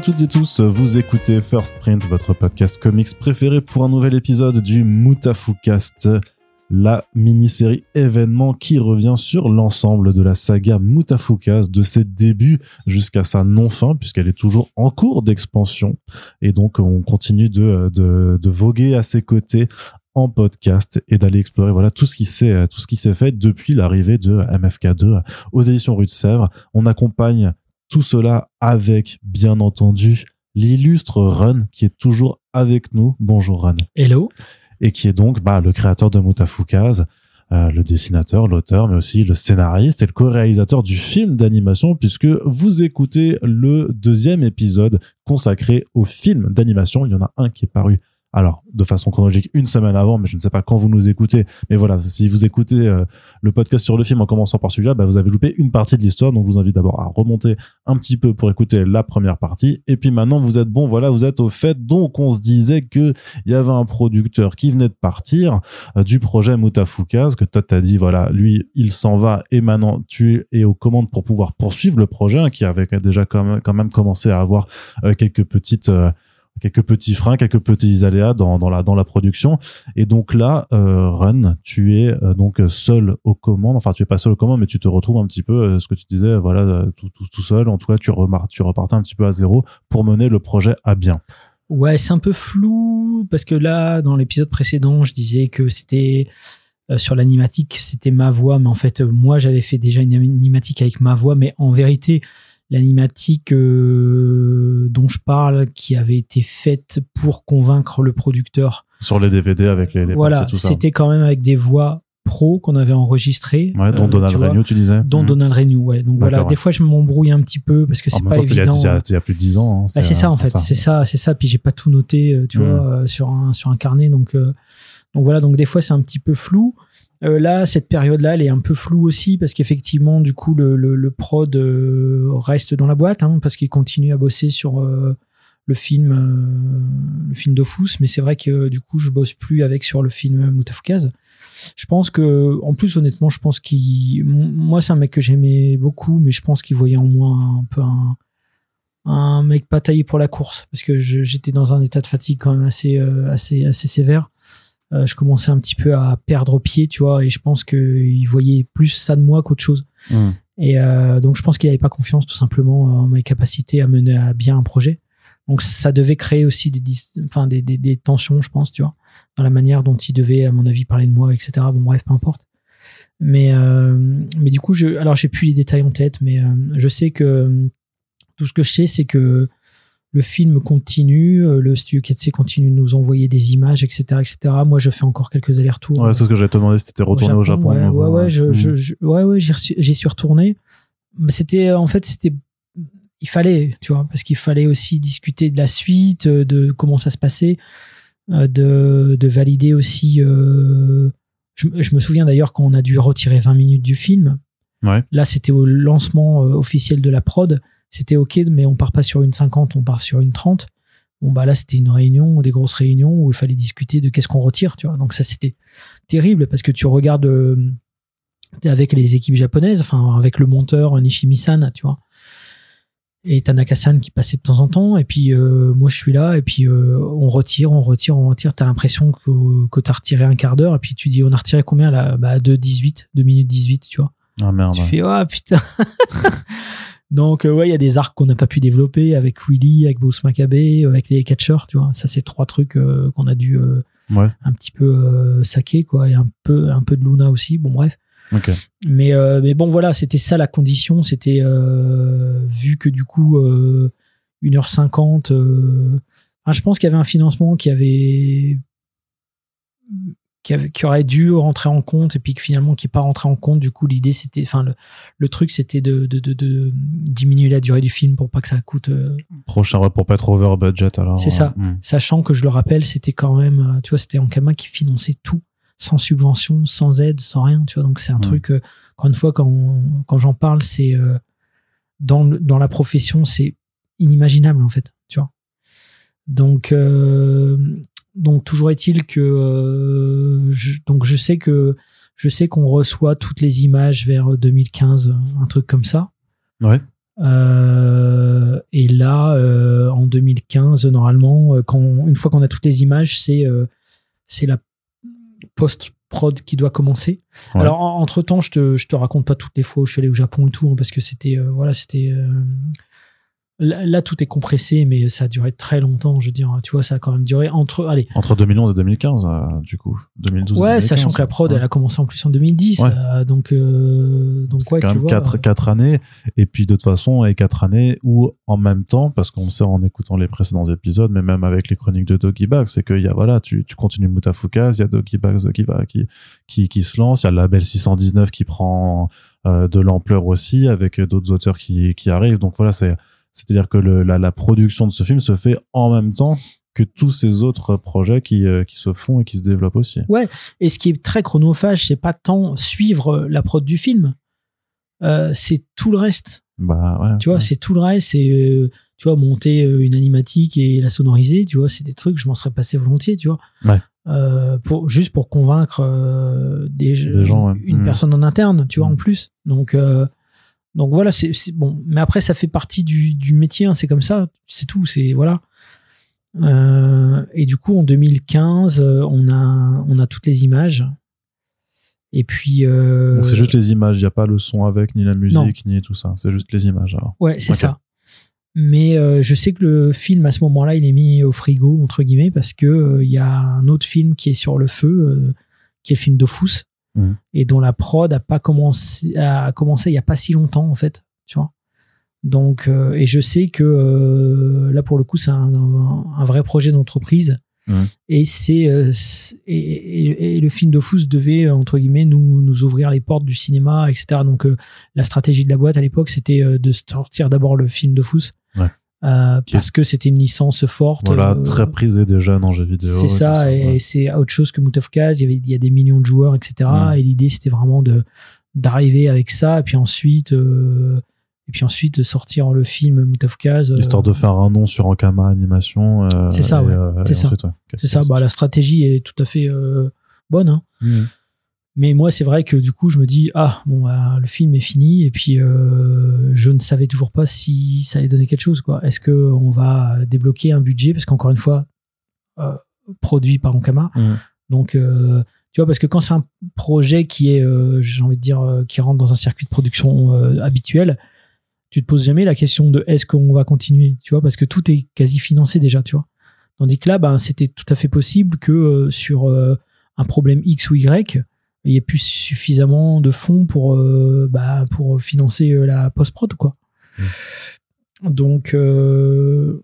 À toutes et tous, vous écoutez First Print, votre podcast comics préféré pour un nouvel épisode du Mutafucast, la mini-série événement qui revient sur l'ensemble de la saga Mutafukast, de ses débuts jusqu'à sa non-fin, puisqu'elle est toujours en cours d'expansion. Et donc, on continue de, de, de voguer à ses côtés en podcast et d'aller explorer voilà tout ce qui s'est tout ce qui s'est fait depuis l'arrivée de MFK2 aux éditions Rue de Sèvres. On accompagne tout cela avec, bien entendu, l'illustre Run qui est toujours avec nous. Bonjour Run. Hello. Et qui est donc bah, le créateur de Mutafukaz, euh, le dessinateur, l'auteur, mais aussi le scénariste et le co-réalisateur du film d'animation, puisque vous écoutez le deuxième épisode consacré au film d'animation. Il y en a un qui est paru alors de façon chronologique une semaine avant, mais je ne sais pas quand vous nous écoutez. Mais voilà, si vous écoutez euh, le podcast sur le film en commençant par celui-là, bah, vous avez loupé une partie de l'histoire. Donc je vous invite d'abord à remonter un petit peu pour écouter la première partie. Et puis maintenant, vous êtes bon, voilà, vous êtes au fait. Donc on se disait que il y avait un producteur qui venait de partir euh, du projet Mutafukaz, que toi t'as dit, voilà, lui, il s'en va et maintenant tu es aux commandes pour pouvoir poursuivre le projet, hein, qui avait déjà quand même, quand même commencé à avoir euh, quelques petites quelques petits freins, quelques petits aléas dans, dans la dans la production. Et donc là, euh, Run, tu es euh, donc seul aux commandes. Enfin, tu es pas seul aux commandes, mais tu te retrouves un petit peu, euh, ce que tu disais, voilà, tout, tout, tout seul. En tout cas, tu, remar tu repartais un petit peu à zéro pour mener le projet à bien. Ouais, c'est un peu flou parce que là, dans l'épisode précédent, je disais que c'était sur l'animatique, c'était ma voix, mais en fait, moi, j'avais fait déjà une animatique avec ma voix, mais en vérité, l'animatique euh, dont je parle qui avait été faite pour convaincre le producteur. Sur les DVD avec les, les voilà c'était quand même avec des voix pro qu'on avait enregistrées ouais, dont euh, Donald Renew tu disais. Dont mmh. Donald Renew ouais. Donc voilà des fois je m'embrouille un petit peu parce que c'est pas évident il y, a, il y a plus de 10 ans hein, bah, c'est ça en fait. c'est ça. C'est ça puis j'ai pas tout noté euh, tu mmh. vois sur un sur un carnet. Donc euh, donc voilà. Donc des fois c'est un petit peu flou euh, là, cette période-là, elle est un peu floue aussi parce qu'effectivement, du coup, le, prod euh, reste dans la boîte hein, parce qu'il continue à bosser sur euh, le film, le film d'Ofus. Mais c'est vrai que du coup, je bosse plus avec sur le film Moutafkaz. Je pense que, en plus, honnêtement, je pense qu'il, moi, c'est un mec que j'aimais beaucoup, mais je pense qu'il voyait en moi un peu un, un mec pas taillé pour la course parce que j'étais dans un état de fatigue quand même assez, assez, assez sévère euh, je commençais un petit peu à perdre pied, tu vois, et je pense qu'il voyait plus ça de moi qu'autre chose. Mmh. Et euh, donc je pense qu'il n'avait pas confiance tout simplement en mes capacités à mener à bien un projet. Donc ça devait créer aussi des, enfin des, des, des, tensions, je pense, tu vois, dans la manière dont il devait, à mon avis, parler de moi, etc. Bon bref, peu importe. Mais euh, mais du coup, je, alors j'ai plus les détails en tête, mais je sais que tout ce que je sais, c'est que le film continue, euh, le studio 4C continue de nous envoyer des images, etc., etc. Moi, je fais encore quelques allers-retours. Ouais, c'est ce que te demander, si t'étais retourné au Japon. ouais, ouais, ouais, je, je, je, ouais, ouais, j'y suis retourné. Mais c'était, en fait, c'était, il fallait, tu vois, parce qu'il fallait aussi discuter de la suite, euh, de comment ça se passait, euh, de, de valider aussi. Euh, je, je, me souviens d'ailleurs qu'on a dû retirer 20 minutes du film. Ouais. Là, c'était au lancement officiel de la prod c'était ok, mais on part pas sur une 50, on part sur une 30. Bon, bah là, c'était une réunion, des grosses réunions où il fallait discuter de qu'est-ce qu'on retire, tu vois. Donc ça, c'était terrible parce que tu regardes euh, avec les équipes japonaises, enfin, avec le monteur Nishimi-san, tu vois. Et Tanaka-san qui passait de temps en temps, et puis euh, moi je suis là, et puis euh, on retire, on retire, on retire. T'as l'impression que, que t'as retiré un quart d'heure, et puis tu dis on a retiré combien là? Bah 2 18, 2 minutes 18, tu vois. Ah merde. Tu fais, oh putain Donc euh, ouais, il y a des arcs qu'on n'a pas pu développer avec Willy, avec Bruce Maccabee, avec les catchers, tu vois. Ça c'est trois trucs euh, qu'on a dû euh, ouais. un petit peu euh, saquer quoi et un peu un peu de Luna aussi. Bon bref. Okay. Mais mais bon voilà, c'était ça la condition, c'était vu que du coup 1h50 enfin, je pense qu'il y avait un financement qui avait qui, avait, qui, aurait dû rentrer en compte et puis que finalement qui n'est pas rentré en compte. Du coup, l'idée c'était, enfin le, le truc c'était de, de, de, de, diminuer la durée du film pour pas que ça coûte. Euh... Prochain pour pas être over budget alors. C'est ça. Hmm. Sachant que je le rappelle, c'était quand même, euh, tu vois, c'était Ankama qui finançait tout, sans subvention, sans aide, sans rien, tu vois. Donc c'est un Hmm. truc. Euh, encore une fois, quand quand j'en parle, c'est euh, dans le, dans la profession, c'est inimaginable en fait, tu vois. Donc euh, donc toujours est-il que euh, je, donc je sais que je sais qu'on reçoit toutes les images vers 2015 un truc comme ça Ouais. euh, et là 2015 normalement. euh, Quand une fois qu'on a toutes les images, c'est euh, c'est la post prod qui doit commencer. Ouais. Alors entre temps, je te je te raconte pas toutes les fois où je suis allé au Japon et tout hein, parce que c'était euh, voilà c'était euh, là, là, tout est compressé mais ça a duré très longtemps. Je veux dire, tu vois, ça a quand même duré entre allez Entre 2011 et 2015, euh, du coup. 2012 et ouais 2015, sachant que la prod ouais. elle a commencé en plus en 2010 Ouais. euh, donc euh, donc ouais quand tu même vois quatre, euh, quatre années et puis de toute façon et quatre années où en même temps parce qu'on le sait en écoutant les précédents épisodes mais même avec les chroniques de Doggy Bag c'est qu'il y a voilà tu, tu continues Mutafukaz il y a Doggy Bag qui va qui, qui qui se lance il y a le label 619 qui prend de l'ampleur aussi avec d'autres auteurs qui qui arrivent donc voilà c'est c'est à dire que le, la, la production de ce film se fait en même temps que tous ces autres projets qui euh, qui se font et qui se développent aussi Et ce qui est très chronophage, c'est pas tant suivre la prod du film, euh, c'est tout le reste. bah ouais Tu vois, ouais. c'est tout le reste. C'est euh, tu vois monter euh, une animatique et la sonoriser. Tu vois, c'est des trucs je m'en serais passé volontiers. Tu vois. Ouais. Euh, pour juste pour convaincre euh, des, Des gens, ouais. une Mhm. personne en interne. Tu vois en plus. Donc euh, donc voilà, c'est bon. Mais après, ça fait partie du, du métier. hein, c'est comme ça. C'est tout. C'est voilà. Euh, et du coup, en 2015, euh, on a on a toutes les images. Et puis euh, c'est juste les images, il n'y a pas le son avec, ni la musique, Non. ni tout ça. C'est juste les images alors. Ouais, c'est ça. Mais euh, je sais que le film à ce moment-là, il est mis au frigo entre guillemets parce que euh, il y a un autre film qui est sur le feu, qui est le film Dofus, Mhm. et dont la prod a pas commencé, a commencé il y a pas si longtemps en fait, tu vois. Donc euh, et je sais que euh, là pour le coup c'est un, un vrai projet d'entreprise. Mhm. Et c'est euh, et, et- et le film Dofus devait euh, entre guillemets nous nous ouvrir les portes du cinéma, etc. Donc la stratégie de la boîte à l'époque, c'était de sortir d'abord le film Dofus. Ouais. Euh, parce que c'était une licence forte. Voilà, euh, très prisé des jeunes en vidéo. c'est ça, et ouais. c'est autre chose que Moutafkaz. Il y avait, il y a des millions de joueurs, etc. Mm. Et l'idée, c'était vraiment de d'arriver avec ça, et puis ensuite, euh, et puis ensuite de sortir le film Moutafkaz. euh, Histoire de faire un nom sur Ankama Animation. C'est ça, ouais. C'est ça. ouais. Ça. Bah, la stratégie est tout à fait bonne. Hein. Mhm. Mais moi, c'est vrai que du coup, je me dis ah bon, bah, le film est fini et puis euh, je ne savais toujours pas si ça allait donner quelque chose. quoi. Est-ce que on va débloquer un budget? Parce qu'encore une fois, euh, produit par Ankama. Mhm. Donc, euh, tu vois, parce que quand c'est un projet qui est, j'ai envie de dire, qui rentre dans un circuit de production habituel, tu te poses jamais la question de est-ce qu'on va continuer, tu vois, parce que tout est quasi financé déjà, tu vois. Tandis que là, ben, c'était tout à fait possible que sur un problème X ou Y, il y ait plus suffisamment de fonds pour, euh, bah, pour financer euh, la post-prod, quoi. Donc, euh,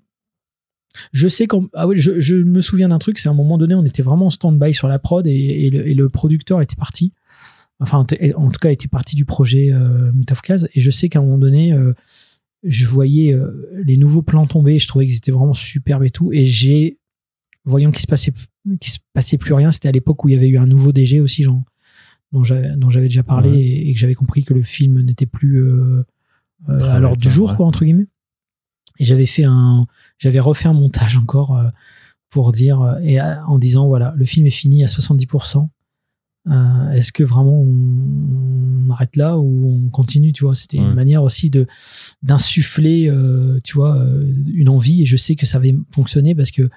je sais quand. Ah oui, je, je me souviens d'un truc, c'est à un moment donné, on était vraiment en stand-by sur la prod et, et le, et le producteur était parti. Enfin, en tout cas, était parti du projet euh, Moutafkaz. Et je sais qu'à un moment donné, euh, je voyais les nouveaux plans tomber. Je trouvais qu'ils étaient vraiment superbes et tout. Et j'ai, voyant qu'il se passait, qu'il se passait plus rien, c'était à l'époque où il y avait eu un nouveau DG aussi, genre, dont j'avais déjà parlé Ouais. et, et que j'avais compris que le film n'était plus euh, euh, à l'ordre du jour, ouais. quoi, entre guillemets. Et j'avais fait un, j'avais refait un montage encore euh, pour dire et en disant voilà, le film est fini à 70%. Euh, Est-ce que vraiment on, on arrête là ou on continue Tu vois, c'était Ouais. une manière aussi de d'insuffler, tu vois, une envie. Et je sais que ça avait fonctionné parce que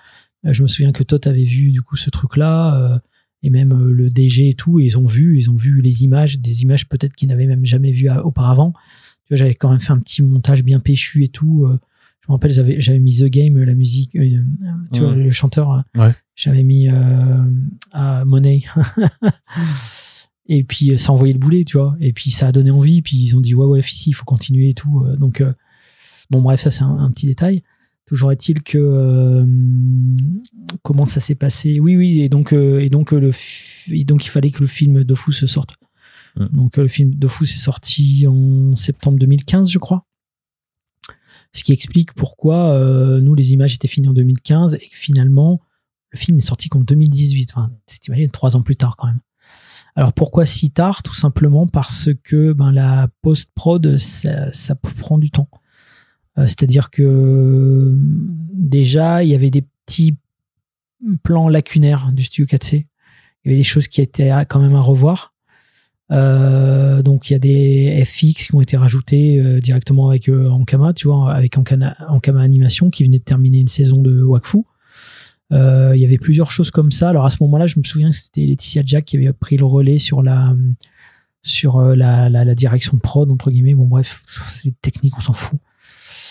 je me souviens que Todd avait vu du coup ce truc-là et même euh, le DG et tout. Et ils ont vu, ils ont vu les images, des images peut-être qu'ils n'avaient même jamais vues à- auparavant. Tu vois, j'avais quand même fait un petit montage bien péchu et tout. euh, je me rappelle, j'avais j'avais mis The Game, la musique, euh, euh, tu vois, le chanteur. euh, Ouais. J'avais mis euh, à Money. et puis euh, ça envoyait le boulet, tu vois. Et puis ça a donné envie. Puis ils ont dit ouais ouais si il faut continuer et tout. Euh, Donc euh, bon bref ça c'est un, un petit détail. Toujours est-il que euh, comment ça s'est passé? Oui oui et donc euh, et donc euh, le et donc il fallait que le film de fou se sorte. Mm. Donc le film de fou s'est sorti en septembre 2015 je crois. Ce qui explique pourquoi euh, nous les images étaient finies en 2015 et que finalement le film n'est sorti qu'en 2018. Enfin, t'imagines, trois ans plus tard quand même. Alors pourquoi si tard? Tout simplement parce que ben, la post-prod, ça, ça prend du temps. Euh, C'est-à-dire que euh, déjà, il y avait des petits plans lacunaires du studio 4C. Il y avait des choses qui étaient quand même à revoir. Euh, donc il y a des FX qui ont été rajoutés directement avec euh, Ankama, tu vois, avec Ankama, Ankama Animation qui venait de terminer une saison de Wakfu. Il y avait plusieurs choses comme ça. Alors à ce moment-là, je me souviens que c'était Laetitia Jack qui avait pris le relais sur la, la direction de prod entre guillemets. Bon bref, c'est technique, on s'en fout.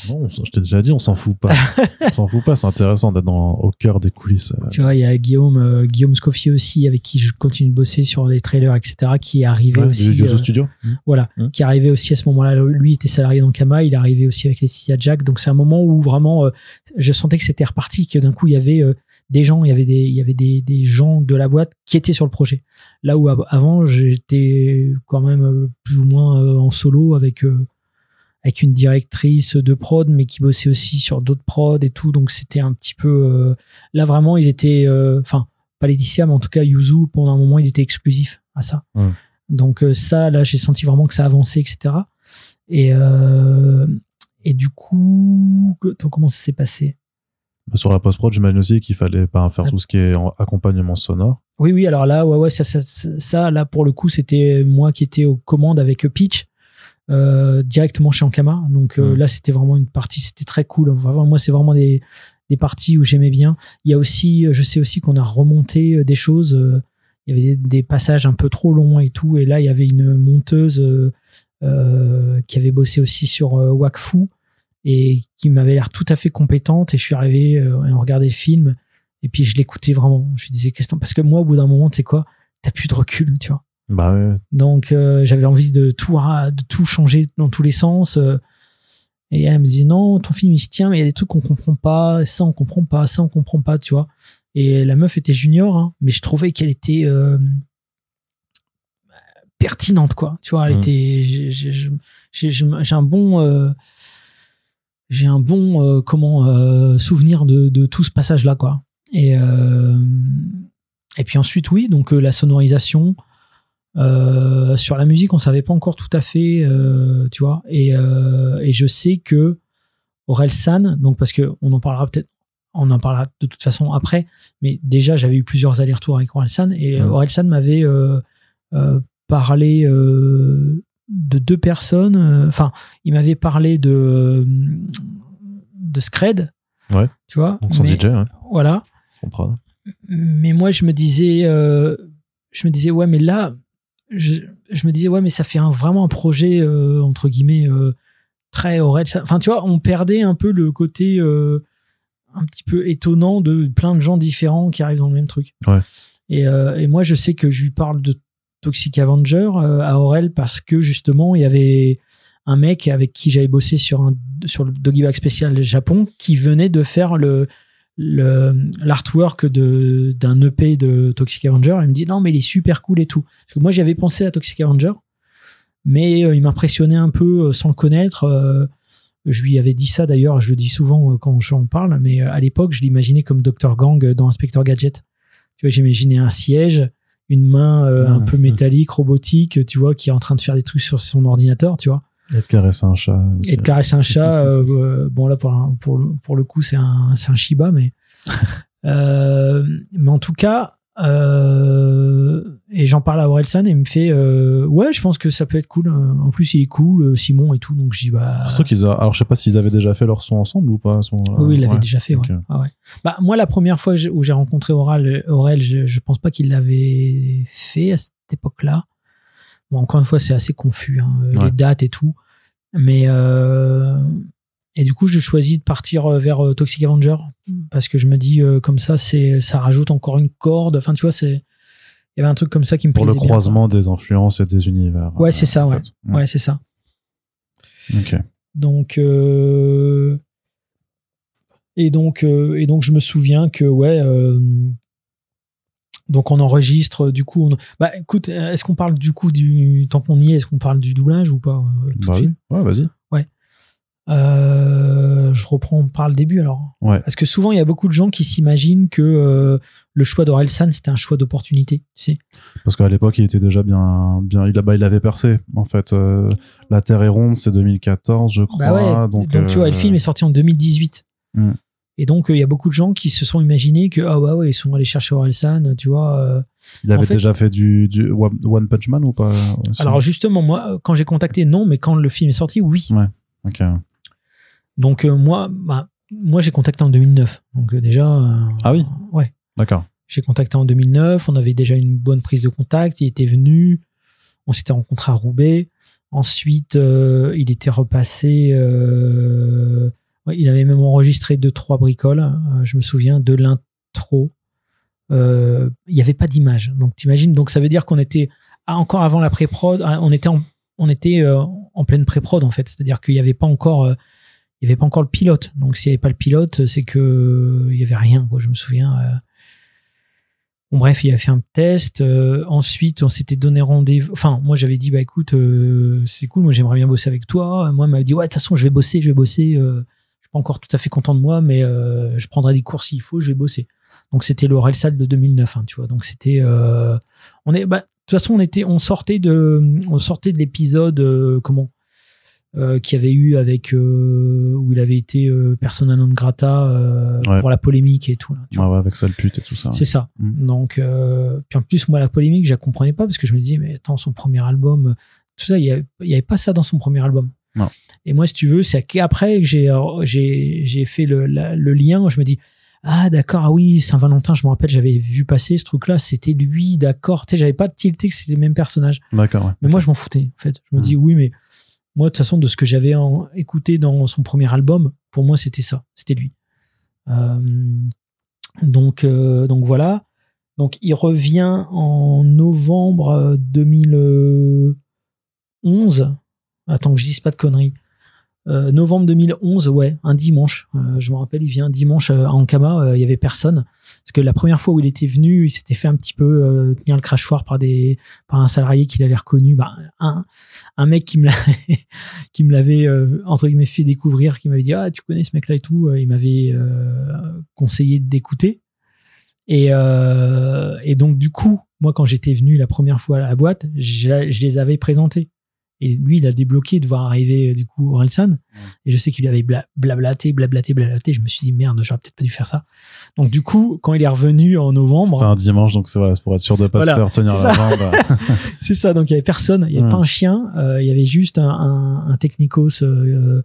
Non, je t'ai déjà dit, on s'en fout pas. on s'en fout pas, c'est intéressant d'être au cœur des coulisses. Tu vois, il y a Guillaume euh, Guillaume Scoffier aussi avec qui je continue de bosser sur les trailers, etc. qui est arrivé Ouais, aussi. euh, Studio. voilà, Mm. qui est arrivé aussi à ce moment-là. Lui était salarié dans Kama, il est arrivé aussi avec les Cia Jack. Donc c'est un moment où vraiment, euh, je sentais que c'était reparti, que d'un coup il y avait euh, des gens, il y avait des, il y avait des, des gens de la boîte qui étaient sur le projet. Là où av- avant j'étais quand même plus ou moins en solo avec avec une directrice de prod, mais qui bossait aussi sur d'autres prods et tout. Donc c'était un petit peu euh, là vraiment ils étaient, euh, enfin pas Laetitia, mais en tout cas Yuzu pendant un moment il était exclusif à ça. Donc euh, ça, là, j'ai senti vraiment que ça avançait, etc. Et, euh, et du coup, comment ça s'est passé? Bah, Sur la post-prod, j'imagine aussi qu'il fallait pas faire tout ce qui est en accompagnement sonore. Oui, oui, alors là, ouais, ouais, ça, ça, ça, ça, là, pour le coup, c'était moi qui étais aux commandes avec Pitch, euh, directement chez Ankama. Donc euh, là, c'était vraiment une partie, c'était très cool. Moi, c'est vraiment des, des parties où j'aimais bien. Il y a aussi, je sais aussi qu'on a remonté euh, des choses. euh, il y avait des, des passages un peu trop longs et tout. Et là, il y avait une monteuse euh, euh, qui avait bossé aussi sur euh, Wakfu et qui m'avait l'air tout à fait compétente. Et je suis arrivé euh, et on regardait le film. Et puis je l'écoutais vraiment. Je lui disais qu'est-ce que t'en- parce que moi au bout d'un moment, tu sais quoi, t'as plus de recul, tu vois. Bah ouais. Donc euh, j'avais envie de tout de tout changer dans tous les sens. euh, et elle me disait non, ton film il se tient, mais il y a des trucs qu'on comprend pas, ça on comprend pas, ça on comprend pas, tu vois. Et la meuf était junior, hein, mais je trouvais qu'elle était euh, pertinente, quoi. Tu vois, elle Mhm. était. j'ai- un bon. j'ai un bon comment souvenir de, de tout ce passage là quoi et et puis ensuite oui donc la sonorisation euh, sur la musique on savait pas encore tout à fait euh, tu vois et, euh, et je sais que Aurel San donc parce que on en parlera peut-être on en parlera de toute façon après mais déjà j'avais eu plusieurs allers-retours avec Aurel San et. Aurel San m'avait parlé de deux personnes enfin il m'avait parlé de de Scred Ouais. tu vois Donc son mais- DJ, ouais. voilà mais moi je me disais je me disais ouais mais là je, je me disais ouais mais ça fait un, vraiment un projet euh, entre guillemets euh, très ça- enfin tu vois on perdait un peu le côté euh, un petit peu étonnant de plein de gens différents qui arrivent dans le même truc Ouais. et, et moi je sais que je lui parle de Toxic Avenger à Aurel parce que justement il y avait un mec avec qui j'avais bossé sur un sur le Doggy Bag spécial Japon qui venait de faire le- l'artwork d'un EP de Toxic Avenger. Il me dit non mais il est super cool et tout. Parce que moi j'avais pensé à Toxic Avenger mais euh, il m'impressionnait un peu euh, sans le connaître. Euh, je lui avais dit ça d'ailleurs je le dis souvent quand j'en parle mais à l'époque je l'imaginais comme Dr Gang dans Inspector Gadget. Tu vois j'imaginais un siège une main euh, un peu métallique robotique tu vois qui est en train de faire des trucs sur son ordinateur tu vois Et de caresser un chat. aussi. et de caresser un chat. euh, bon, là, pour, un- pour, le, pour le coup, c'est un, un Shiba, mais. euh, mais en tout cas, euh, et j'en parle à Orelsan et il me fait euh, Ouais, je pense que ça peut être cool. En plus, il est cool, Simon et tout. Donc, j'y bah. Surtout qu'ils. Alors, je sais pas s'ils avaient déjà fait leur son ensemble ou pas à ce moment-là. Oui, oui, il l'avait Ouais. déjà fait. ouais. Ok. Ah ouais. Bah, moi, la première fois où j'ai rencontré Oral, Aurel, je, je pense pas qu'il l'avait fait à cette époque-là. Bon, encore une fois, c'est assez confus, hein, euh, Ouais. les dates et tout. Mais euh, et du coup, je choisis de partir euh, vers Toxic Avenger parce que je me dis euh, comme ça, c'est ça rajoute encore une corde. Enfin, tu vois, c'est il y avait un truc comme ça qui me Pour le bien, croisement des influences et des univers. Ouais, c'est ça, ouais. fait. Ouais, c'est ça. Ok. Donc euh, et donc euh, et donc je me souviens que ouais euh, donc on enregistre du coup on... bah écoute est-ce qu'on parle du coup du tant qu'on y est est-ce qu'on parle du doublage ou pas euh, tout de Bah suite? oui. Ouais, vas-y. Euh, je reprends par le début alors Ouais. parce que souvent il y a beaucoup de gens qui s'imaginent que euh, le choix d'Orelsan c'était un choix d'opportunité tu sais Parce qu'à l'époque, il était déjà bien, bien, il, bah, il avait percé. En fait, Euh, La Terre est ronde, c'est 2014, je crois. bah ouais donc, donc, tu vois euh, le film est sorti en 2018 Hmm. Et donc, euh, il y a beaucoup de gens qui se sont imaginés que, ah ouais, ouais, ils sont allés chercher Orelsan, tu vois. euh. Il avait fait- déjà fait du, du One Punch Man ou pas aussi Alors, justement, moi, euh, quand j'ai contacté, non, mais quand le film est sorti, oui. Ok. Donc, euh, moi, bah, moi, j'ai contacté en 2009. Donc, euh, déjà. euh, Ah oui Ouais. D'accord. J'ai contacté en 2009. On avait déjà une bonne prise de contact. Il était venu. On s'était rencontré à Roubaix. Ensuite, euh, il était repassé. Il avait même enregistré deux, trois bricoles. euh, je me souviens de l'intro. Euh, il n'y avait pas d'image. Donc, t'imagines. Donc, ça veut dire qu'on était ah, encore avant la pré-prod. ah, On était euh, en pleine pré-prod en fait. C'est-à-dire qu'il n'y avait pas encore. le pilote. Donc, s'il n'y avait pas le pilote, c'est que il n'y avait rien. Je me souviens. Bon, bref, il a fait un test. ensuite, on s'était donné rendez-vous. Enfin, moi, j'avais dit, bah écoute, c'est cool, moi, j'aimerais bien bosser avec toi. Moi, il m'a dit, ouais, de toute façon, je vais bosser, je vais bosser. Suis pas encore tout à fait content de moi, mais euh, je prendrai des cours s'il faut, je vais bosser. Donc, c'était le Relsal de 2009, hein, tu vois. Donc, c'était. euh, on est. Bah, de toute façon, on était, on sortait de, on sortait de l'épisode, euh, comment euh, qu'il y avait eu avec où il avait été persona non grata Ouais. pour la polémique et tout. Là, tu Ouais, ouais, avec ça, le pute et tout ça. c'est ça. Mm. Donc, puis en plus, moi, la polémique, je la comprenais pas parce que je me disais, mais attends, son premier album, tout ça, il y y avait pas ça dans son premier album. Non. Et moi, si tu veux, c'est qu'après que j'ai, euh, fait le, la- le lien je me dis, ah, d'accord, ah oui, Saint-Valentin, je me rappelle, j'avais vu passer ce truc-là, c'était lui, d'accord. Tu sais, j'avais pas tilté que c'était le même personnage. D'accord, ouais. Mais moi, je m'en foutais, en fait. Je me Mm. dis, oui, mais moi, de toute façon, de ce que j'avais écouté dans son premier album, pour moi, c'était ça. C'était lui. Euh, donc, euh, donc voilà. Donc, il revient en novembre euh, 2011. Attends que je dise pas de conneries. Euh, novembre 2011, ouais, un dimanche. Euh, je me rappelle, il vient un dimanche euh, à Ankama, il y avait personne. Parce que la première fois où il était venu, il s'était fait un petit peu tenir le crachoir par des par un salarié qu'il avait reconnu, bah, un, un mec qui me l'a- qui me l'avait entre guillemets fait découvrir, qui m'avait dit ah tu connais ce mec-là et tout, il m'avait conseillé d'écouter. Et, et donc du coup, moi quand j'étais venu la première fois à la boîte, je les avais présentés. Et lui, il a débloqué de voir arriver euh, du coup Orelsan. Et je sais qu'il lui avait bla- blablaté, blablaté, blablaté. Je me suis dit merde, j'aurais peut-être pas dû faire ça. Donc du coup, quand il est revenu en novembre, C'était un dimanche, donc c'est voilà, pour être sûr de pas Voilà, se faire tenir la jambe. C'est ça, donc il y avait personne, il y avait pas un chien, euh, il y avait juste un, un, un technicos euh,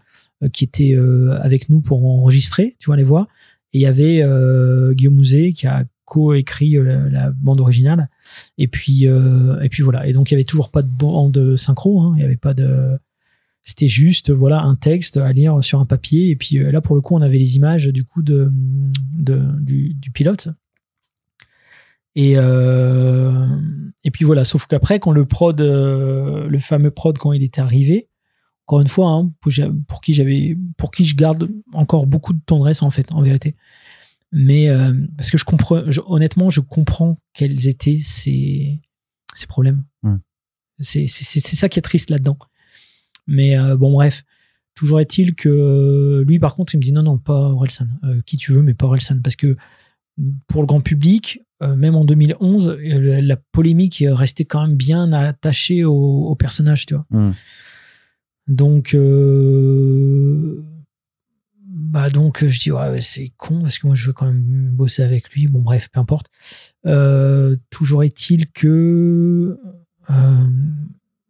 qui était euh, avec nous pour enregistrer, tu vois les voix, et il y avait Guillaume Mouzet qui a co-écrit la, la bande originale, et puis euh, et puis voilà, et donc il y avait toujours pas de bande synchro, hein, il y avait pas de, c'était juste voilà un texte à lire sur un papier, et puis euh, là pour le coup on avait les images du coup de, du, pilote. Et, euh, et puis voilà, sauf qu'après, quand le prod, le fameux prod, quand il était arrivé, encore une fois, hein, pour qui j'avais, pour qui je garde encore beaucoup de tendresse en fait, en vérité. Mais euh, parce que je comprends, je- honnêtement, je comprends quels étaient ses, ses problèmes. Ouais. C'est, ça qui est triste là-dedans. Mais euh, bon, bref. Toujours est-il que euh, lui, par contre, il me dit non, non, pas Orelsan. Qui tu veux, mais pas Orelsan. Parce que pour le grand public, même en 2011, euh, la, polémique restait quand même bien attachée au, au personnage, tu vois. Hmm. Donc, euh, bah donc je dis ouais, c'est con parce que moi je veux quand même bosser avec lui. Bon bref, peu importe. Euh, toujours est-il que euh,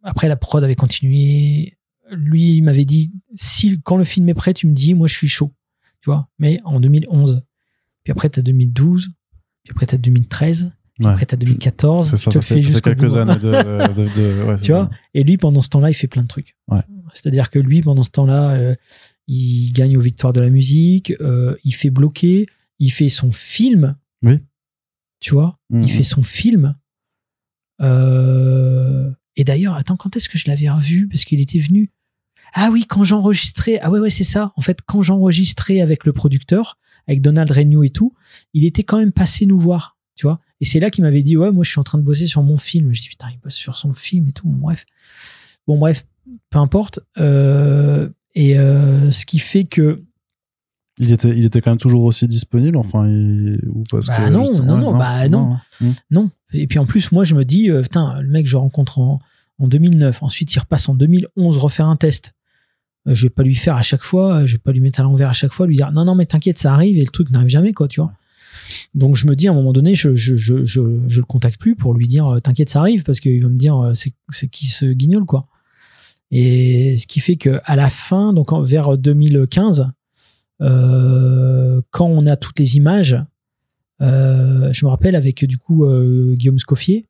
après la prod avait continué. Lui il m'avait dit si quand le film est prêt tu me dis moi je suis chaud, tu vois? Mais en 2011. Puis après t'as 2012. Puis après t'as 2013. Puis Ouais. après t'as 2014. C'est ça, tu te ça fait, fait quelques bout. années de. de, de- ouais, c'est Tu vois. Et lui, pendant ce temps-là, il fait plein de trucs. C'est-à-dire que lui, pendant ce temps-là, euh, il gagne aux victoires de la musique, euh, il fait bloquer, il fait son film. Oui. Tu vois Mhm. Il fait son film. Euh, et d'ailleurs, attends, quand est-ce que je l'avais revu? Parce qu'il était venu. Ah oui, quand j'enregistrais. Ah ouais, ouais, c'est ça. En fait, quand j'enregistrais avec le producteur, avec Donald Regnault et tout, il était quand même passé nous voir. Tu vois Et c'est là qu'il m'avait dit Ouais, moi, je suis en train de bosser sur mon film. Je dis Putain, il bosse sur son film et tout. Bon, bref. Bon, bref, peu importe. Euh, et euh, ce qui fait que. Il était, il était quand même toujours aussi disponible, enfin, il- ou parce Bah que. non, non, non, bah non. Hmm. Non. Et puis en plus, moi, je me dis, euh, putain, le mec, je rencontre en, en 2009. Ensuite, il repasse en 2011 refaire un test. je vais pas lui faire à chaque fois, je vais pas lui mettre à l'envers à chaque fois, lui dire non non mais t'inquiète ça arrive et le truc n'arrive jamais quoi tu vois. Donc je me dis à un moment donné je je je je, je le contacte plus pour lui dire t'inquiète ça arrive parce qu'il va me dire c'est c'est qui ce guignol quoi. Et ce qui fait que à la fin donc vers 2015 euh, quand on a toutes les images euh, je me rappelle avec du coup euh, Guillaume Scoffier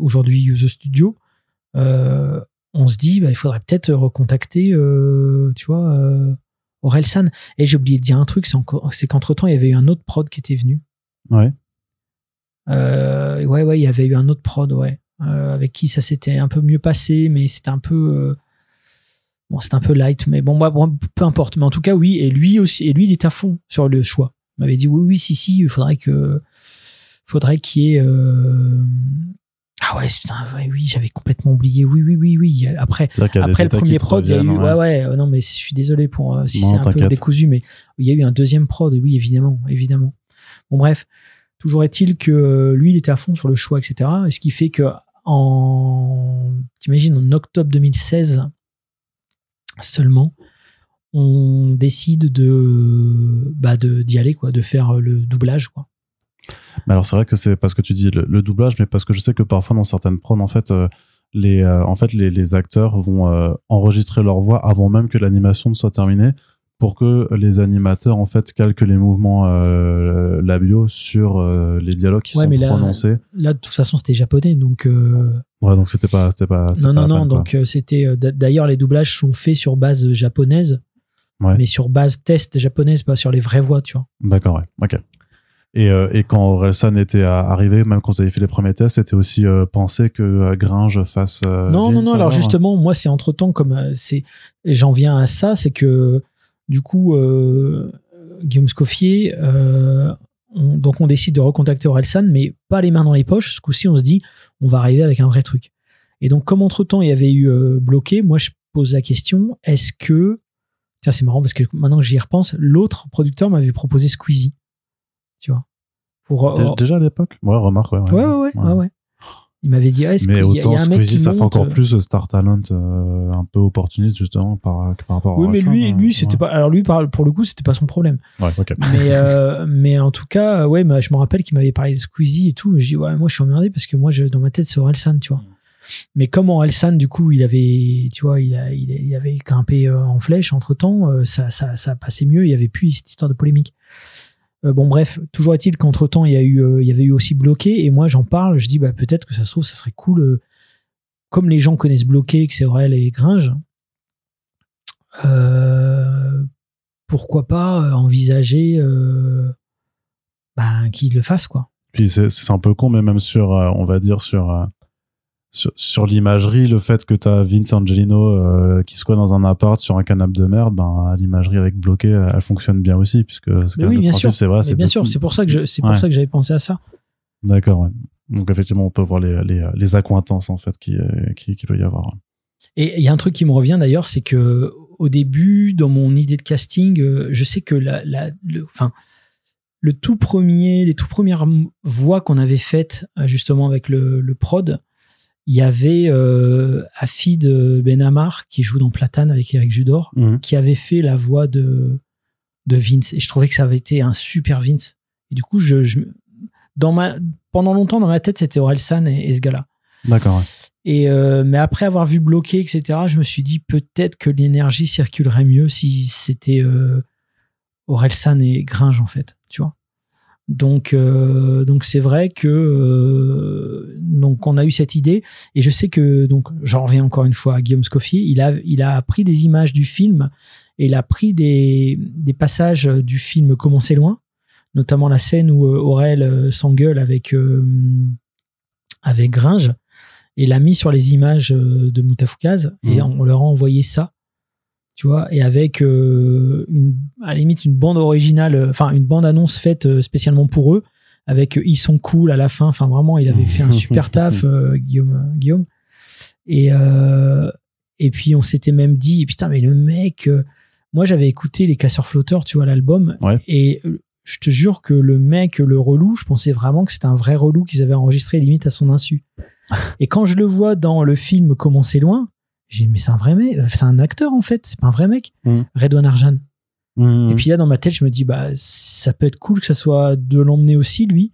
aujourd'hui The Studio on se dit bah, il faudrait peut-être recontacter tu vois Aurel San. Et j'ai oublié de dire un truc, c'est qu'entre temps, il y avait eu un autre prod qui était venu. Ouais. Ouais, ouais, il y avait eu un autre prod, ouais. Euh, avec qui ça s'était un peu mieux passé, mais c'était un peu. Euh, bon, c'était un peu light, mais bon, bon, peu importe. Mais en tout cas, oui, et lui aussi, et lui, il est à fond sur le choix. Il m'avait dit, oui, oui, si, si, il faudrait que. Faudrait qu'il y ait ah ouais, putain, oui, j'avais complètement oublié. Oui, oui, oui, oui. Après, après le premier prod, il y a eu, ouais, ouais, euh, non, mais je suis désolé pour euh, si c'est un peu décousu, mais il y a eu un deuxième prod, oui, évidemment, évidemment. Bon, bref, toujours est-il que euh, lui, il était à fond sur le choix, etc. Et ce qui fait que en, t'imagines, en octobre 2016 seulement, on décide de, bah, de d'y aller, quoi, de faire le doublage, quoi. Alors c'est vrai que c'est parce que tu dis le, doublage, mais parce que je sais que parfois dans certaines prods, en fait, euh, les, euh, en fait, les, acteurs vont enregistrer leur voix avant même que l'animation ne soit terminée pour que les animateurs en fait calquent les mouvements labiaux sur les dialogues qui sont prononcés. Là, de toute façon, c'était japonais, donc. Ouais, donc c'était pas, c'était pas. Non, non, non. Donc c'était. D'ailleurs, les doublages sont faits sur base japonaise, mais sur base test japonaise, pas sur les vraies voix, tu vois. D'accord, ouais. Ok. Et, euh, et quand Orelsan était arrivé, même quand vous avez fait les premiers tests, c'était aussi euh, pensé que euh, Gringe fasse. non, non, non. Alors justement, moi, c'est entre temps comme c'est, j'en viens à ça, c'est que du coup, Guillaume Scoffier, donc on décide de recontacter Orelsan, mais pas les mains dans les poches. Ce coup-ci, on se dit, on va arriver avec un vrai truc. Et donc, comme entre temps, il y avait eu bloqué, moi, je pose la question est-ce que Tiens, c'est marrant parce que maintenant que j'y repense, l'autre producteur m'avait proposé Squeezie tu vois. Pour, euh, Déjà à l'époque? Ouais, remarque, ouais. Ouais, ouais, ouais. ouais. Il m'avait dit, est-ce mais autant y a, un mec Squeezie, ça fait encore euh, plus Star Talent, euh, un peu opportuniste justement par, par rapport oui, à mais lui, lui, c'était pas. Alors lui, pour le coup, c'était pas son problème. Ouais. Mais, mais en tout cas, ouais, je me rappelle qu'il m'avait parlé de Squeezie et tout. Je dis, ouais, moi, je suis emmerdé parce que moi, je, dans ma tête, c'est Orelsan, tu vois. Mais comme Orelsan, du coup, il avait, tu vois, il, a, il, avait grimpé en flèche entre temps, ça, ça, ça passait mieux. Il y avait plus cette histoire de polémique. Euh, bon bref, toujours est-il qu'entre temps euh, il y avait eu aussi bloqué et moi j'en parle, je dis bah peut-être que ça se trouve ça serait cool, euh, comme les gens connaissent bloqué, que c'est Aurel et Gringe, pourquoi pas envisager bah, qu'ils le fassent quoi. Puis c'est un peu con mais même sur, on va dire sur sur, l'imagerie, le fait que tu as Vince Angelino euh, qui soit dans un appart sur un canapé de merde, ben l'imagerie avec bloqué, elle fonctionne bien aussi puisque c'est oui, bien sûr. c'est vrai. Bien sûr, c'est pour ça que c'est pour ça que j'avais pensé à ça. D'accord. Ouais. Donc effectivement, on peut voir les, les, les accointances en fait qui, euh, qui, qui peut y avoir. Et il y a un truc qui me revient d'ailleurs, c'est que au début, dans mon idée de casting, euh, je sais que la, la le, enfin, le tout premier, les tout premières voix qu'on avait faites justement avec le, le prod, il y avait euh, Afid Benamar qui joue dans Platane avec Eric Judor, mhm. qui avait fait la voix de, de Vince. Et je trouvais que ça avait été un super Vince. Et du coup, je, dans ma, pendant longtemps, dans ma tête, c'était Orelsan et, et ce gars-là. D'accord. Et euh, mais après avoir vu bloqué, etc., je me suis dit peut-être que l'énergie circulerait mieux si c'était euh, Orelsan et Gringe, en fait. Tu vois donc, euh, donc c'est vrai que euh, donc on a eu cette idée et je sais que donc j'en reviens encore une fois à Guillaume Scoffier. Il a il a pris des images du film et il a pris des des passages du film Comment c'est loin, notamment la scène où euh, Aurel s'engueule avec avec Gringe et l'a mis sur les images de Moutafoukaz et mmh. on leur a envoyé ça tu vois, et avec euh, une, à la limite une bande originale, euh, enfin une bande annonce faite euh, spécialement pour eux, avec ils sont cool à la fin. Enfin vraiment, il avait fait un super taf, Guillaume. Guillaume. Et et puis on s'était même dit, putain mais le mec, moi j'avais écouté les Casseurs Flotteurs, tu vois l'album, et je te jure que le mec, le relou, je pensais vraiment que c'était un vrai relou qu'ils avaient enregistré limite à son insu. et quand je le vois dans le film Comment c'est loin, J'ai dit, mais c'est un vrai mec, c'est un acteur en fait, c'est pas un vrai mec. Mm. Redouane Arjan. Mhm. Et puis là, dans ma tête, je me dis, bah, ça peut être cool que ça soit de l'emmener aussi, lui.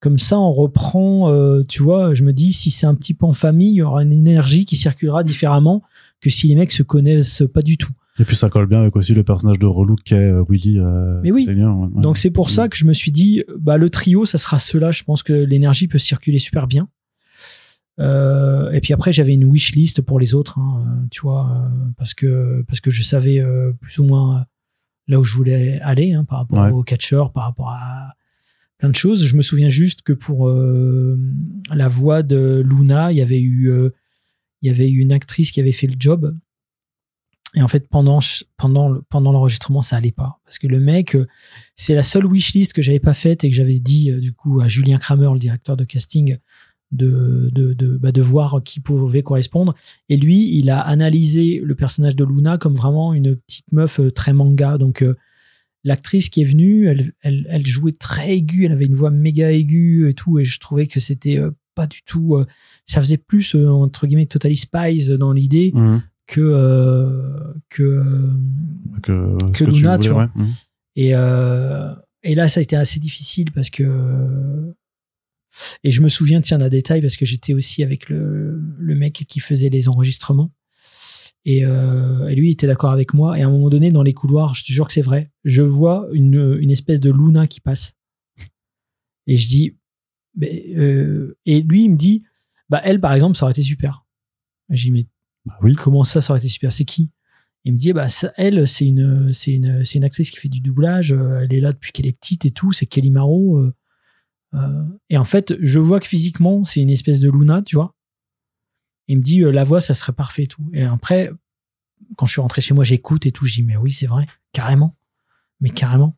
Comme ça, on reprend, euh, tu vois, je me dis, si c'est un petit peu en famille, il y aura une énergie qui circulera différemment que si les mecs se connaissent pas du tout. Et puis ça colle bien avec aussi le personnage de relou qu'est euh, Willy. euh, Mais oui. Ouais. Donc c'est pour ça que je me suis dit, bah, le trio, ça sera cela. Je pense que l'énergie peut circuler super bien. Euh, et puis après, j'avais une wish list pour les autres, hein, euh, tu vois, euh, parce que parce que je savais euh, plus ou moins là où je voulais aller hein, par rapport Ouais. au catcheur, par rapport à plein de choses. Je me souviens juste que pour euh, la voix de Luna, il y avait eu il y avait eu une actrice qui avait fait le job. Et en fait, pendant pendant pendant l'enregistrement, ça allait pas parce que le mec, c'est la seule wishlist que j'avais pas faite et que j'avais dit du coup à Julien Kramer, le directeur de casting, de de de, bah, de voir qui pouvait correspondre. Et lui, il a analysé le personnage de Luna comme vraiment une petite meuf euh, très manga. Donc euh, l'actrice qui est venue, elle, elle, elle jouait très aiguë, elle avait une voix méga aiguë et tout, et je trouvais que c'était euh, pas du tout. euh, ça faisait plus entre guillemets Totally Spies dans l'idée Mhm. que que Que, tu Luna, voulais, tu vois. ouais. Mhm. et et là ça a été assez difficile parce que et je me souviens tiens d'un détail parce que j'étais aussi avec le le mec qui faisait les enregistrements et, euh, et lui il était d'accord avec moi et à un moment donné dans les couloirs je te jure que c'est vrai je vois une une espèce de Luna qui passe et je dis mais, euh, et lui il me dit bah elle par exemple ça aurait été super j'ai dit mais Bah oui. comment ça, ça aurait été super? C'est qui? Il me dit, bah, ça, elle, c'est une, une, une actrice qui fait du doublage. euh, Elle est là depuis qu'elle est petite et tout. C'est Kelly Maro. Euh, et en fait, je vois que physiquement, c'est une espèce de Luna, tu vois. Il me dit, euh, la voix, ça serait parfait et tout. Et après, quand je suis rentré chez moi, j'écoute et tout. Je dis, mais oui, c'est vrai, carrément. Mais carrément.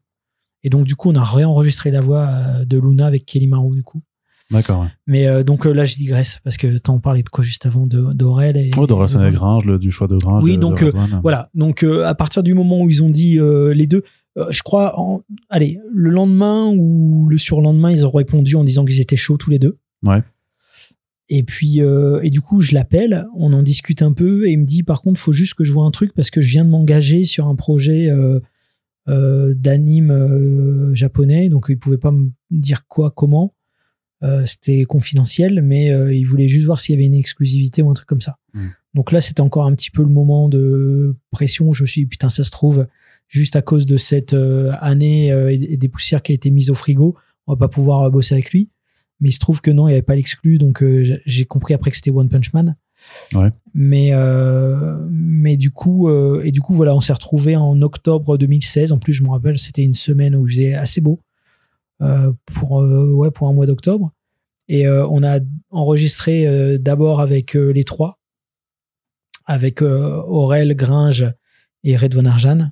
Et donc, du coup, on a réenregistré la voix euh, de Luna avec Kelly Maro, du coup. D'accord. Ouais. Mais euh, donc euh, là, je digresse parce que t'en parlais de quoi juste avant de- d'Aurel et. Oh, Gringe, le- du choix de Gringe. Oui, donc, euh. Voilà, donc à partir du moment où ils ont dit les deux, je crois, en, allez, le lendemain ou le surlendemain, ils ont répondu en disant qu'ils étaient chauds tous les deux. Ouais. Et puis, euh, et du coup, je l'appelle, on en discute un peu et il me dit, par contre, faut juste que je vois un truc parce que je viens de m'engager sur un projet euh, euh, d'anime euh, japonais, donc il pouvait pas me dire quoi, comment. Euh, C'était confidentiel, mais euh, il voulait juste voir s'il y avait une exclusivité ou un truc comme ça. Mm. Donc là, c'était encore un petit peu le moment de pression. où Je me suis dit, putain, ça se trouve, juste à cause de cette euh, année euh, et des poussières qui a été mise au frigo, on va pas pouvoir euh, bosser avec lui. Mais il se trouve que non, il n'y avait pas l'exclu, donc j'ai- compris après que c'était One Punch Man. Ouais. Mais euh, mais du coup euh, et du coup voilà, on s'est retrouvé en octobre 2016. En plus, je me rappelle, c'était une semaine où il faisait assez beau euh, pour ouais pour un mois d'octobre. Et on a enregistré d'abord avec les trois, avec Aurel, Gringe et Redouane Arjan.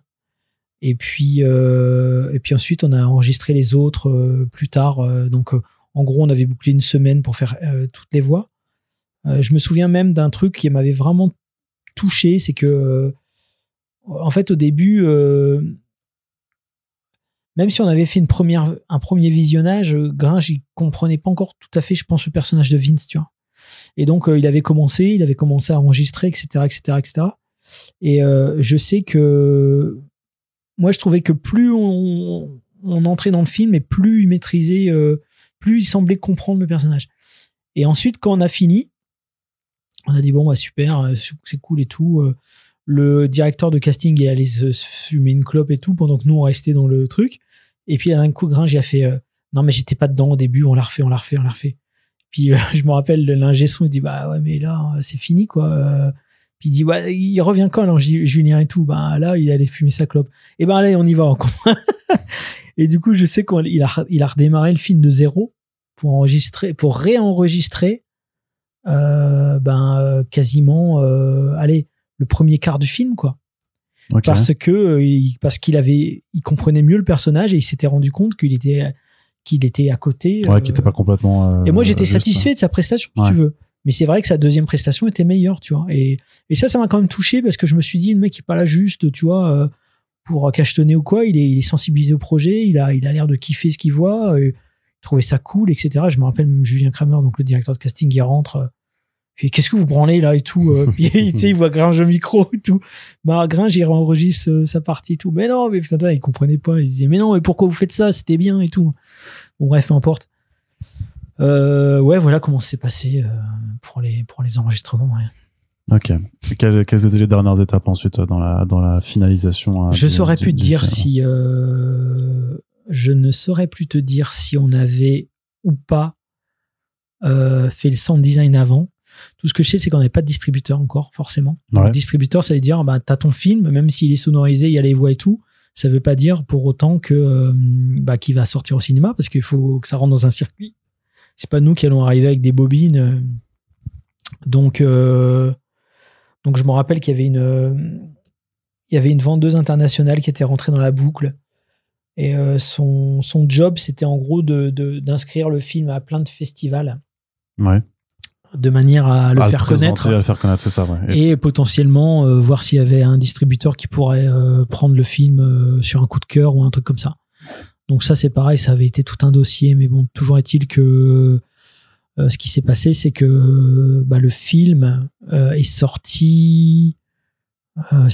Et puis, euh, et puis ensuite, on a enregistré les autres euh, plus tard. Euh, donc, en gros, on avait bouclé une semaine pour faire toutes les voix. Je me souviens même d'un truc qui m'avait vraiment touché, c'est que, en fait, au début, même si on avait fait une première, un premier visionnage, Gringe, il comprenait pas encore tout à fait, je pense, le personnage de Vince, tu vois. Et donc, il avait commencé, il avait commencé à enregistrer, etc., etc., etc. Et je sais que moi, je trouvais que plus on, entrait dans le film et plus il maîtrisait, euh, plus il semblait comprendre le personnage. Et ensuite, quand on a fini, on a dit bon, bah super, euh, c'est cool et tout. euh, Le directeur de casting est allé se fumer une clope et tout pendant que nous on restait dans le truc. Et puis d'un coup, Gringe, a fait non mais j'étais pas dedans au début, on l'a refait, on l'a refait, on l'a refait. Puis je me rappelle l'ingé son, il dit bah ouais mais là c'est fini quoi. Puis il dit ouais il revient quand alors Ju- Julien et tout? Bah là il allait fumer sa clope. Et ben allez on y va encore. et du coup je sais qu'il a il a redémarré le film de zéro pour enregistrer pour réenregistrer euh, ben euh, quasiment euh, allez le premier quart du film quoi parce que parce qu'il avait il comprenait mieux le personnage et il s'était rendu compte qu'il était qu'il était à côté Ouais, euh, qui était pas complètement. et moi j'étais juste. satisfait de sa prestation si Ouais. tu veux mais c'est vrai que sa deuxième prestation était meilleure tu vois. Et et ça ça m'a quand même touché parce que je me suis dit le mec est pas là juste tu vois euh, pour cachetonner ou quoi. Il est, il est sensibilisé au projet. Il a il a l'air de kiffer ce qu'il voit euh, il trouvait ça cool etc je me rappelle même Julien Kramer donc le directeur de casting il rentre euh, qu'est-ce que vous branlez là et tout euh, puis il voit Gringe au micro et tout. Bah Gringe il enregistre euh, sa partie et tout. Mais non mais putain il comprenait pas. Il disait mais non mais pourquoi vous faites ça? C'était bien et tout. Bon bref peu importe. euh, ouais voilà comment c'est passé euh, pour les pour les enregistrements ouais. Ok. Quelles, quelles étaient les dernières étapes ensuite dans la, dans la finalisation euh, je du- saurais du- plus te dire film si euh, je ne saurais plus te dire si on avait ou pas euh, fait le sound design avant. Tout ce que je sais, c'est qu'on n'avait pas de distributeur encore, forcément. Ouais. Le distributeur, ça veut dire, bah, t'as ton film, même s'il est sonorisé, il y a les voix et tout. Ça veut pas dire pour autant que euh, bah, qu'il va sortir au cinéma, parce qu'il faut que ça rentre dans un circuit. C'est pas nous qui allons arriver avec des bobines. Donc, euh, donc je me rappelle qu'il y avait une, il y avait une vendeuse internationale qui était rentrée dans la boucle. Et euh, son, son job, c'était en gros de, de- d'inscrire le film à plein de festivals Ouais. de manière à le À faire connaître À le faire connaître, c'est ça, ouais. Et- et potentiellement euh, voir s'il y avait un distributeur qui pourrait prendre le film sur un coup de cœur ou un truc comme ça. Donc ça c'est pareil, ça avait été tout un dossier, mais bon, toujours est-il que euh, ce qui s'est passé, c'est que bah, le film euh, est sorti. euh,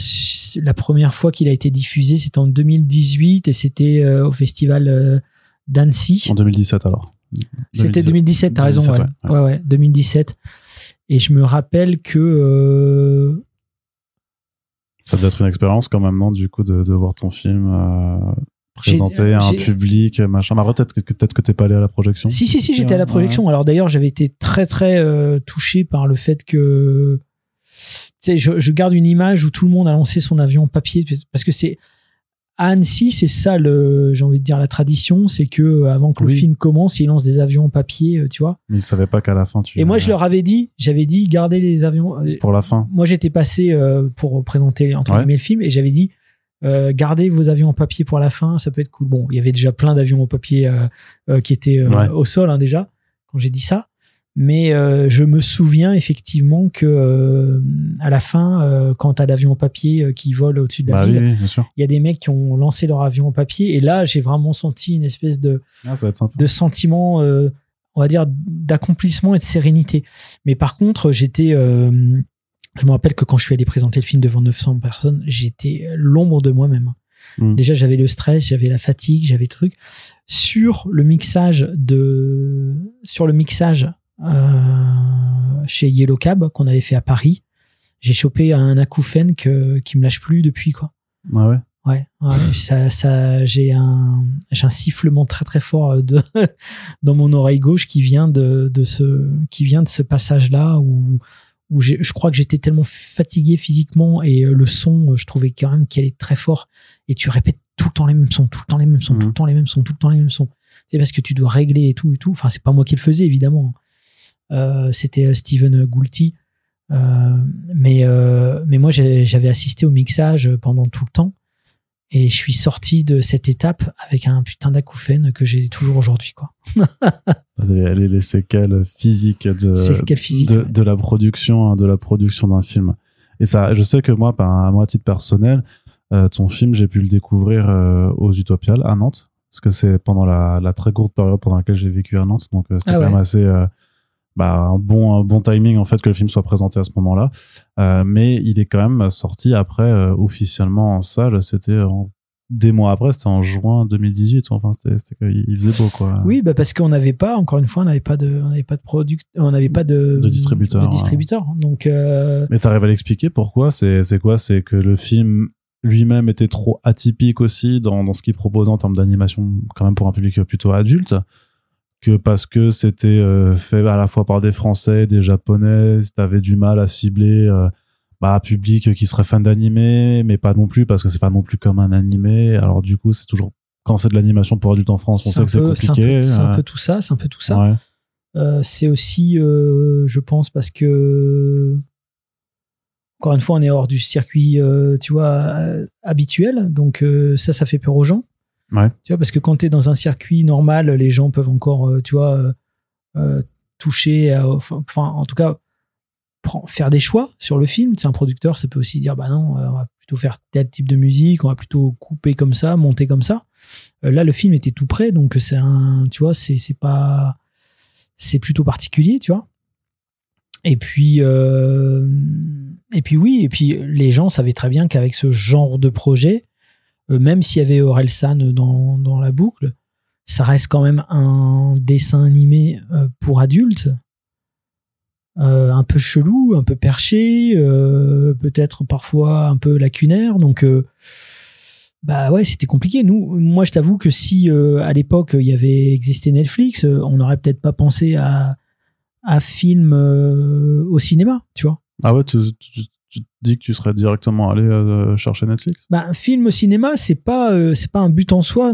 la première fois qu'il a été diffusé, c'était en 2018 et c'était au festival d'Annecy. En 2017 alors. C'était 2017, t'as raison, 2017, ouais. ouais. ouais, 2017. Et je me rappelle que Ça doit être une expérience quand même, non, du coup, de, de voir ton film euh, Présenté à un public, machin. Mais après, peut-être que, peut-être que t'es pas allé à la projection. Si, si, si, j'étais à la Ouais. projection. Alors d'ailleurs, j'avais été très, très euh, touché par le fait que. Tu sais, je, je garde une image où tout le monde a lancé son avion en papier parce que c'est. À Annecy, c'est ça, le, j'ai envie de dire, la tradition, c'est que euh, avant que le film commence, ils lancent des avions en papier, euh, tu vois. Mais ils savaient pas qu'à la fin, tu. Et moi, je leur avais dit, j'avais dit, gardez les avions. Pour la fin. Moi, j'étais passé euh, pour présenter entre Ouais. guillemets le film et j'avais dit euh, gardez vos avions en papier pour la fin, ça peut être cool. Bon, il y avait déjà plein d'avions en papier euh, euh, qui étaient Ouais. au sol hein, déjà quand j'ai dit ça, mais je me souviens effectivement que à la fin, quand t'as l'avion en papier qui vole au-dessus de la Bah ville, oui, il y a des mecs qui ont lancé leur avion en papier et là, j'ai vraiment senti une espèce de Ah, de sentiment, on va dire, d'accomplissement et de sérénité. Mais par contre, j'étais. Euh, je me rappelle que quand je suis allé présenter le film devant 900 personnes, j'étais l'ombre de moi-même. Mm. Déjà, j'avais le stress, j'avais la fatigue, j'avais truc. Sur le mixage de. Sur le mixage euh, chez Yellow Cab qu'on avait fait à Paris, j'ai chopé un acouphène que, qui me lâche plus depuis, quoi. Ah ouais. Ouais, ouais, ça, ça, j'ai un, j'ai un sifflement très très fort euh, de, dans mon oreille gauche qui vient de, de ce, qui vient de ce passage-là où, où je crois que j'étais tellement fatigué physiquement et euh, le son, euh, je trouvais quand même qu'il allait très fort et tu répètes tout le temps les mêmes sons, tout le temps les mêmes sons, Mhm. tout le temps les mêmes sons, tout le temps les mêmes sons. C'est parce que tu dois régler et tout et tout. Enfin, c'est pas moi qui le faisais évidemment. Euh, c'était Steven Goulty. Euh, mais, euh, mais moi, j'avais assisté au mixage pendant tout le temps. Et je suis sorti de cette étape avec un putain d'acouphène que j'ai toujours aujourd'hui, quoi. Les, les- les séquelles physiques de, Séquelles physiques, de, ouais. de la production, hein, de la production d'un film. Et ça, je sais que moi, par à moi à titre personnel, euh, ton film, j'ai pu le découvrir euh, aux Utopiales à Nantes, parce que c'est pendant la, la très courte période pendant laquelle j'ai vécu à Nantes, donc euh, c'était Ah quand même assez euh, bah, un bon un bon timing en fait que le film soit présenté à ce moment-là. Euh, mais il est quand même sorti après euh, officiellement en salle. C'était en- des mois après, c'était en juin 2018. Enfin, c'était il faisait beau quoi. Oui, bah parce qu'on n'avait pas, encore une fois, on n'avait pas de, on n'avait pas de product, on n'avait pas de, De distributeur, de distributeur. Donc, euh, Mais t'arrives à l'expliquer pourquoi? C'est c'est quoi? C'est que le film lui-même était trop atypique aussi dans, dans ce qu'il proposait en termes d'animation, quand même pour un public plutôt adulte, que parce que c'était euh, fait à la fois par des Français, des Japonais, t'avais du mal à cibler euh, bah, un public qui serait fan d'animé, mais pas non plus parce que c'est pas non plus comme un animé. Alors du coup, c'est toujours quand c'est de l'animation pour adultes en France, on sait que c'est compliqué. C'est un, euh, peu tout ça, c'est un peu tout ça. ouais. Euh, c'est aussi, je pense, parce que encore une fois, on est hors du circuit, tu vois, habituel. Donc ça, ça fait peur aux gens. Tu vois, parce que quand tu es dans un circuit normal, les gens peuvent encore, euh, tu vois, euh, euh, toucher, enfin, en tout cas, faire des choix sur le film. C'est un producteur, ça peut aussi dire, bah non, on va plutôt faire tel type de musique, on va plutôt couper comme ça, monter comme ça. Là, le film était tout prêt, donc c'est un, tu vois, c'est pas, c'est plutôt particulier, tu vois. et puis, et puis oui, et puis les gens savaient très bien qu'avec ce genre de projet, même s'il y avait Orelsan dans, dans la boucle, ça reste quand même un dessin animé euh, pour adultes, euh, un peu chelou, un peu perché, euh, peut-être parfois un peu lacunaire. Donc, euh, bah ouais, c'était compliqué. Nous, moi, je t'avoue que si euh, à l'époque il y avait existé Netflix, euh, on n'aurait peut-être pas pensé à à film euh, au cinéma, tu vois. Ah ouais, tu- tu te dis que tu serais directement allé euh, chercher Netflix? Bah, un film au cinéma, c'est pas euh, c'est pas un but en soi.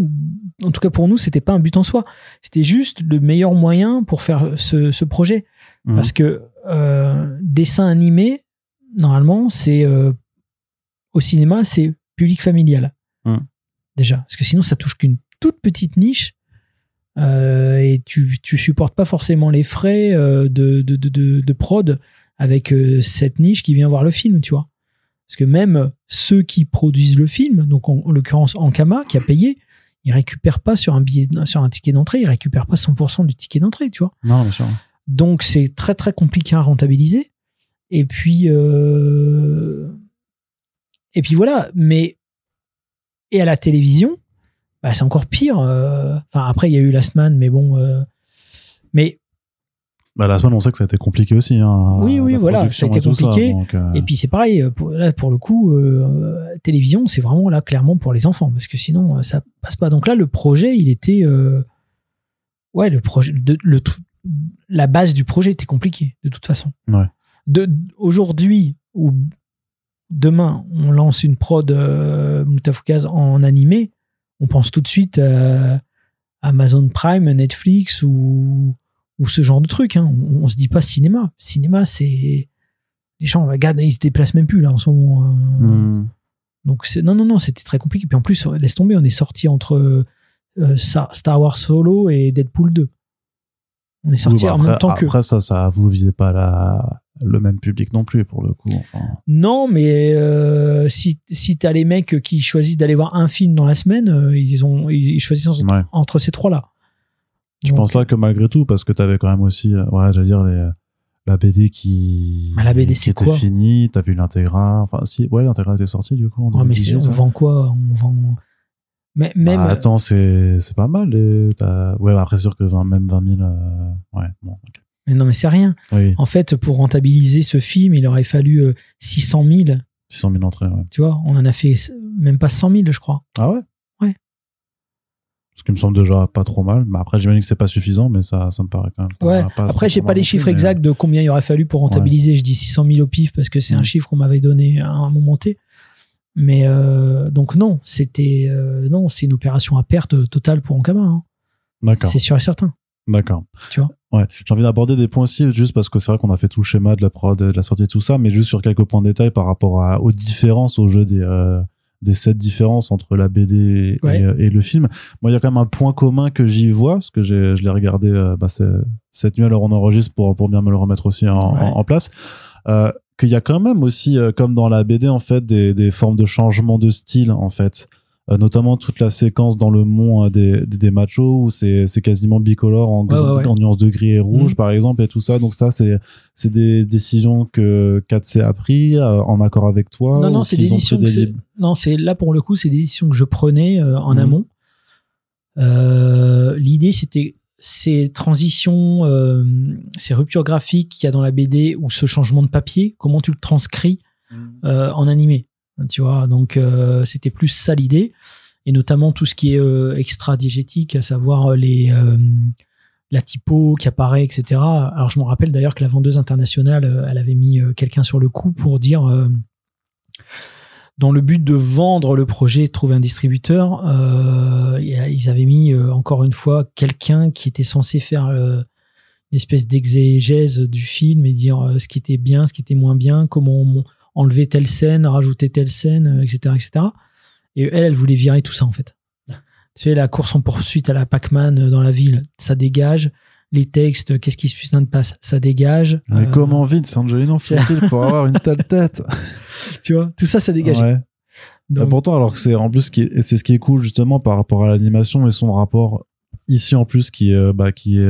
En tout cas pour nous, c'était pas un but en soi. C'était juste le meilleur moyen pour faire ce, ce projet. Mhm. Parce que euh, dessin animé, normalement, c'est au cinéma, c'est public familial. Mm. Déjà, parce que sinon, ça touche qu'une toute petite niche. et tu, tu supportes pas forcément les frais de, de, de, de, de prod avec euh, cette niche qui vient voir le film, tu vois. Parce que même ceux qui produisent le film, donc en, en l'occurrence Ankama, qui a payé, ils récupèrent pas sur un billet, sur un ticket d'entrée, ils récupèrent pas 100% du ticket d'entrée, tu vois. Non, bien sûr. Donc c'est très très compliqué à rentabiliser. Et puis euh, et puis voilà. Mais et à la télévision, bah, c'est encore pire. euh. Enfin après il y a eu Last Man, mais bon. euh, Mais Bah, la semaine, on sait que ça a été compliqué aussi. Hein, Oui, oui, voilà, ça a été compliqué. donc, euh, et puis c'est pareil. Pour, là pour le coup, euh, télévision, c'est vraiment là clairement pour les enfants parce que sinon euh, ça passe pas. Donc là le projet, il était euh, ouais le projet, de- le la base du projet était compliquée de toute façon. Ouais. De aujourd'hui ou demain, on lance une prod euh, Moutafoukaz en animé, on pense tout de suite à Amazon Prime, Netflix ou, ou ce genre de truc. Hein. On, on se dit pas cinéma. Cinéma, c'est les gens, regarde, ils se déplacent même plus là en ce moment. euh. hmm. Donc non non non, c'était très compliqué. Puis en plus, laisse tomber, on est sorti entre euh, Star Wars Solo et Deadpool 2. On est sorti Oui, bah, en après, même temps que Après, ça, ça, vous visez pas la, le même public non plus, pour le coup. Enfin, Non, mais euh, si, si t'as les mecs qui choisissent d'aller voir un film dans la semaine, ils ont ils choisissent entre, ouais. entre ces trois-là. Je pense pas que malgré tout, parce que t'avais quand même aussi, euh, ouais, j'allais dire, les, la BD qui, Ah, la BD, qui c'est était finie, t'as vu l'intégrale, enfin, si, ouais, l'intégrale était sortie, du coup, en Ouais, mais 2018, on vend quoi On vend. Mais même. Bah, attends, c'est, c'est pas mal, ouais, bah, après, sûr que 20, même 20 000, euh, ouais, bon, ok. mais non, mais c'est rien. Oui, En fait, pour rentabiliser ce film, il aurait fallu euh, 600 000. 600 000 entrées, ouais. Tu vois, on en a fait même pas 100 000, je crois. Ah ouais? Ce qui me semble déjà pas trop mal, mais après, j'imagine que c'est pas suffisant, mais ça, ça me paraît quand même Ouais. pas Après, j'ai pas les chiffres mais- exacts de combien il aurait fallu pour rentabiliser. Je dis 600 000 au pif parce que c'est un chiffre qu'on m'avait donné à un moment T. Mais euh, donc non, c'était euh, non, c'est une opération à perte totale pour Ankama. hein. D'accord. C'est sûr et certain. D'accord. Tu vois Ouais. J'ai envie d'aborder des points aussi, juste parce que c'est vrai qu'on a fait tout le schéma de la prod, de la sortie et tout ça, mais juste sur quelques points de détail par rapport à, aux différences au jeu des, euh, des sept différences entre la BD Ouais. euh, et le film. Moi, il y a quand même un point commun que j'y vois, parce que je l'ai regardé euh, bah, cette nuit, alors on enregistre pour, pour bien me le remettre aussi en, Ouais. en, en place. Euh, qu'il y a quand même aussi, euh, comme dans la BD, en fait, des, des formes de changement de style, en fait. Euh, notamment toute la séquence dans le mont euh, des, des, des machos où c'est c'est quasiment bicolore en, Ouais, ouais, ouais. en nuances de gris et rouge Mhm. par exemple et tout ça donc ça c'est c'est des décisions que 4C a pris euh, en accord avec toi non, non, c'est des Non, c'est là pour le coup, c'est des éditions que je prenais euh, en Mhm. amont. Euh, L'idée, c'était ces transitions, euh, ces ruptures graphiques qu'il y a dans la BD ou ce changement de papier, comment tu le transcris euh, en animé. Tu vois, donc euh, c'était plus ça l'idée, et notamment tout ce qui est euh, extra diégétique, à savoir les euh, la typo qui apparaît, etc. Alors je me rappelle d'ailleurs que la vendeuse internationale, euh, elle avait mis euh, quelqu'un sur le coup pour dire, euh, dans le but de vendre le projet, de trouver un distributeur, euh, ils avaient mis euh, encore une fois quelqu'un qui était censé faire euh, une espèce d'exégèse du film et dire euh, ce qui était bien, ce qui était moins bien, comment enlever telle scène, rajouter telle scène, euh, etc., etc. Et elle, elle voulait virer tout ça en fait. Tu sais, la course en poursuite à la Pac-Man euh, dans la ville, ça dégage. Les textes, qu'est-ce qui se putain de passe, ça dégage. mais Euh, comment vite Angelino faut-il pour avoir une telle tête Tu vois, tout ça, ça dégage. ouais. Donc, Et pourtant alors que c'est en plus ce qui est- et c'est ce qui est cool justement par rapport à l'animation et son rapport ici en plus qui est euh, bah qui est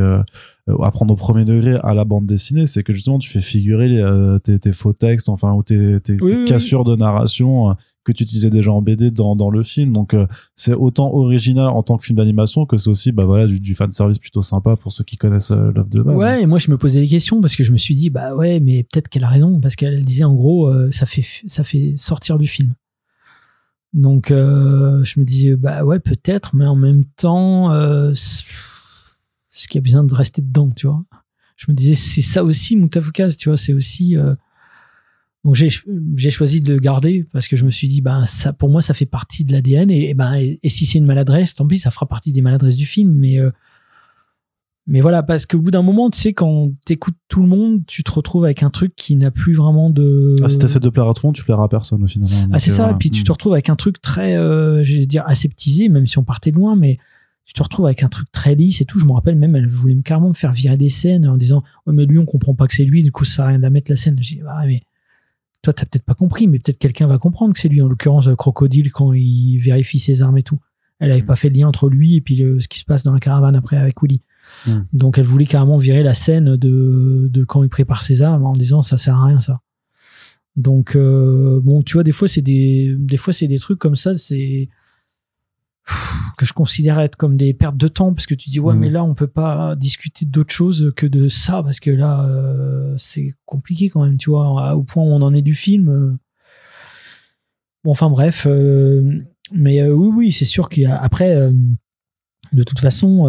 euh, euh, apprendre au premier degré à la bande dessinée, c'est que justement tu fais figurer euh, tes, tes, faux textes, enfin ou tes, tes, cassures de narration euh, que tu utilisais déjà en BD dans, dans le film. Donc c'est autant original en tant que film d'animation que c'est aussi bah voilà du, du fan service plutôt sympa pour ceux qui connaissent l'œuvre de base. Ouais, et moi je me posais des questions parce que je me suis dit bah ouais, mais peut-être qu'elle a raison parce qu'elle disait en gros ça fait ça fait sortir du film. Donc je me disais bah ouais peut-être, mais en même temps ce qui a besoin de rester dedans, tu vois. Je me disais, c'est ça aussi, Moutafoukaz, tu vois, c'est aussi. Euh... Donc j'ai choisi de le garder parce que je me suis dit, ben ça, pour moi, ça fait partie de l'ADN et, ben et, si c'est une maladresse, tant pis, ça fera partie des maladresses du film, mais euh... mais voilà, parce qu'au bout d'un moment, tu sais, quand t'écoutes tout le monde, tu te retrouves avec un truc qui n'a plus vraiment de. Ah, si t'essaies de plaire à tout le monde, tu plairas à personne au final. Hein, ah, c'est ça. Et puis tu te retrouves avec un truc très, euh, je vais dire, aseptisé, même si on partait de loin, mais tu te retrouves avec un truc très lisse et tout. Je me rappelle même, elle voulait me carrément me faire virer des scènes en disant, ouais, mais lui, on comprend pas que c'est lui, du coup, ça sert à rien de la mettre la scène. J'ai dit, ah, mais toi, t'as peut-être pas compris, mais peut-être quelqu'un va comprendre que c'est lui, en l'occurrence, Crocodile, quand il vérifie ses armes et tout. Elle avait mm. pas fait le lien entre lui et puis ce qui se passe dans la caravane après avec Willy. Mm. Donc, elle voulait carrément virer la scène de, de quand il prépare ses armes en disant, ça sert à rien, ça. Donc, euh, bon, tu vois, des fois, c'est des, des fois, c'est des trucs comme ça, c'est, que je considère être comme des pertes de temps parce que tu dis ouais mais mm. là on peut pas discuter d'autre chose que de ça parce que là euh, c'est compliqué quand même tu vois au point où on en est du film euh. bon enfin bref euh, mais oui oui c'est sûr qu'après de toute façon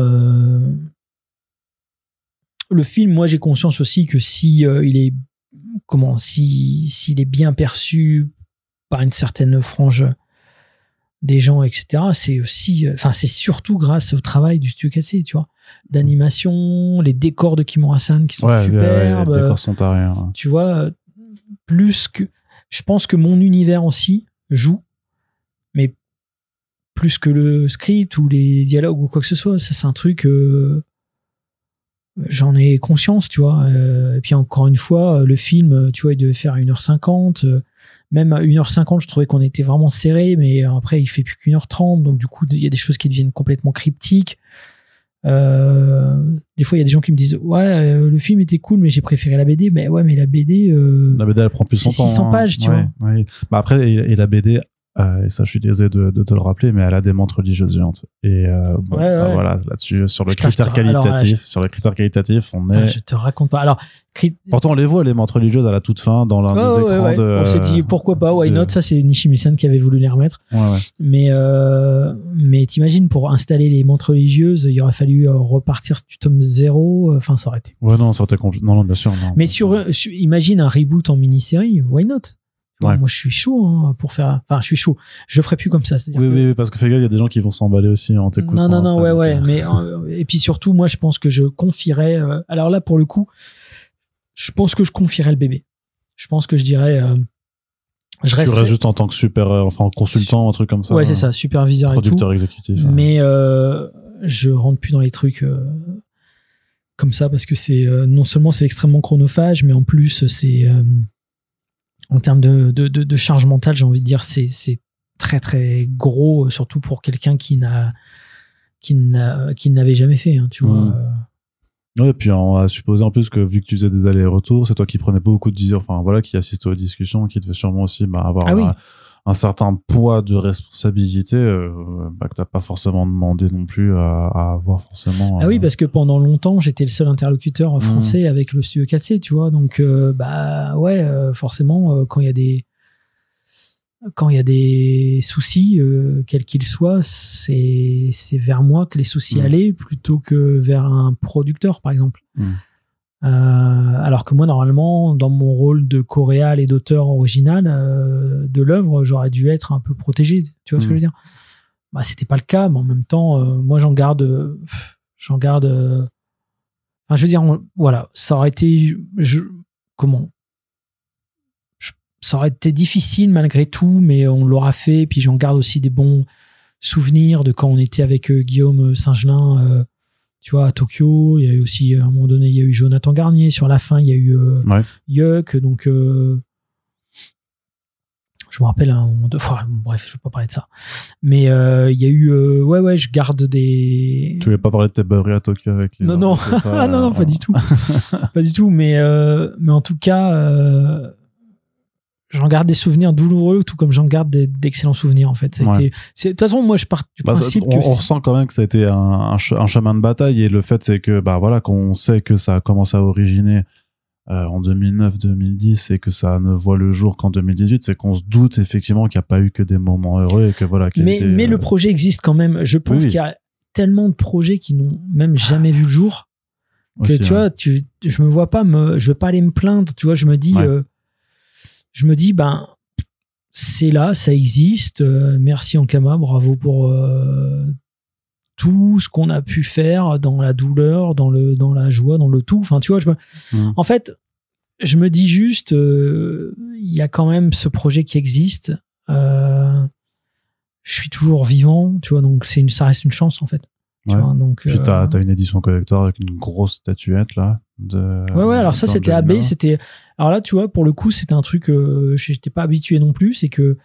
le film moi j'ai conscience aussi que si il est comment si s'il est bien perçu par une certaine frange des gens, etc. C'est aussi, euh, enfin, c'est surtout grâce au travail du studio cassé, tu vois, d'animation, les décors de Kimura-san qui sont superbes. les décors sont à rien. Tu vois, plus que, je pense que mon univers aussi joue, mais plus que le script ou les dialogues ou quoi que ce soit. Ça, c'est un truc. Euh, j'en ai conscience, tu vois. Euh, et puis encore une fois, le film, tu vois, il devait faire 1h50 même à 1h50, je trouvais qu'on était vraiment serré, mais après, il fait plus qu'une heure 30 donc du coup, il y a des choses qui deviennent complètement cryptiques. Euh, des fois, il y a des gens qui me disent Ouais, euh, le film était cool, mais j'ai préféré la BD. Mais ouais, mais la BD. Euh, la BD, elle prend plus son temps. 600 pages, tu vois. Bah après, et, la BD, euh, et ça, je suis désolé de, de, te le rappeler, mais elle a des montres religieuses géantes. Et euh, bon, bah, voilà, là-dessus, sur le critère qualitatif, sur le critère qualitatif, on est. je te raconte pas. Alors, pourtant, on les voit les montres religieuses à la toute fin dans l'un des écrans de. On s'est dit pourquoi pas, why not? Ça, c'est Nishimisan qui avait voulu les remettre. Mais euh, mais t'imagines pour installer les montres religieuses, il aurait fallu repartir du tome 0 Enfin, ça aurait été. Ouais, non, ça aurait été Non, non, bien sûr. Non. Mais sur, imagine un reboot en mini-série, why not? Moi, je suis chaud hein, pour faire. Enfin, je suis chaud. Je ferai plus comme ça. Oui, oui, parce que fais gaffe, il y a des gens qui vont s'emballer aussi en t'écoutant. Non, non, non, ouais, ouais. Euh. Mais euh, et puis surtout, moi, je pense que je confierais. Euh, alors là, pour le coup, je pense que je confierais le bébé. Je pense que je dirais. je reste. Tu restes juste en tant que super, enfin consultant, un truc comme ça. Ouais, c'est ça, superviseur producteur et tout. exécutif. Mais je rentre plus dans les trucs comme ça parce que c'est non seulement c'est extrêmement chronophage, mais en plus c'est en termes de, de, de, charge mentale, j'ai envie de dire, c'est, c'est très très gros, surtout pour quelqu'un qui n'a qui n'a qui n'avait jamais fait, hein, tu vois. Ouais, et puis on va supposer en plus que vu que tu faisais des allers-retours, c'est toi qui prenais beaucoup de enfin voilà, qui assistait aux discussions, qui devait sûrement aussi bah, avoir ah un certain poids de responsabilité euh, bah, que t'as pas forcément demandé non plus à, à avoir forcément. Ah oui, euh. parce que pendant longtemps, j'étais le seul interlocuteur mmh. français avec le studio 4C, tu vois. Donc, euh, bah ouais, forcément, quand il y a des quand il y a des soucis, quels qu'ils soient, c'est c'est vers moi que les soucis mmh. allaient plutôt que vers un producteur, par exemple. Mmh. Euh, alors que moi, normalement, dans mon rôle de coréal et d'auteur original euh, de l'œuvre, j'aurais dû être un peu protégé. Tu vois ce que je veux mm. dire? Bah, c'était pas le cas, mais en même temps, euh, moi, j'en garde, j'en garde. Enfin, je veux dire, voilà, ça aurait été, je, comment? Ça aurait été difficile malgré tout, mais on l'aura fait. Puis j'en garde aussi des bons souvenirs de quand on était avec Guillaume Saint-Gelin tu vois, à Tokyo, il y a eu aussi, à un moment donné, il y a eu Jonathan Garnier. Sur la fin, il y a eu euh, Yuck. Donc, euh, je me rappelle de enfin, bref je vais pas parler de ça mais euh, il y a eu ouais ouais je garde des Tu voulais pas parler de tes beurrés à Tokyo avec les. non non ça, Ah, non non pas du tout pas du tout mais mais en tout cas j'en garde des souvenirs douloureux tout comme j'en garde d'excellents souvenirs en fait ça Ouais. de toute façon moi je pars du Bah, ça- principe on, que on ressent quand même que ça a été un, un, che- un chemin de bataille et le fait c'est que bah voilà qu'on sait que ça a commencé à originer euh, en 2009-2010 et que ça ne voit le jour qu'en 2018 c'est qu'on se doute effectivement qu'il n'y a pas eu que des moments heureux et que voilà mais mais euh, le projet existe quand même je pense Oui, qu'il y a tellement de projets qui n'ont même jamais vu le jour que aussi, tu ouais. vois tu je me vois pas me je veux pas aller me plaindre tu vois je me dis Ouais. euh, je me dis ben c'est là ça existe euh, merci Ankama bravo pour euh, tout ce qu'on a pu faire dans la douleur dans le dans la joie dans le tout enfin tu vois je me Mhm. en fait je me dis juste euh, il y a quand même ce projet qui existe je suis toujours vivant tu vois donc c'est une ça reste une chance en fait tu Ouais. vois, donc puis t'as as une édition collector avec une grosse statuette là de Ouais, ouais, alors ça, c'était. AB. C'était. Alors là, tu vois, pour le coup, c'était un truc, euh, j'étais pas habitué non plus. C'est que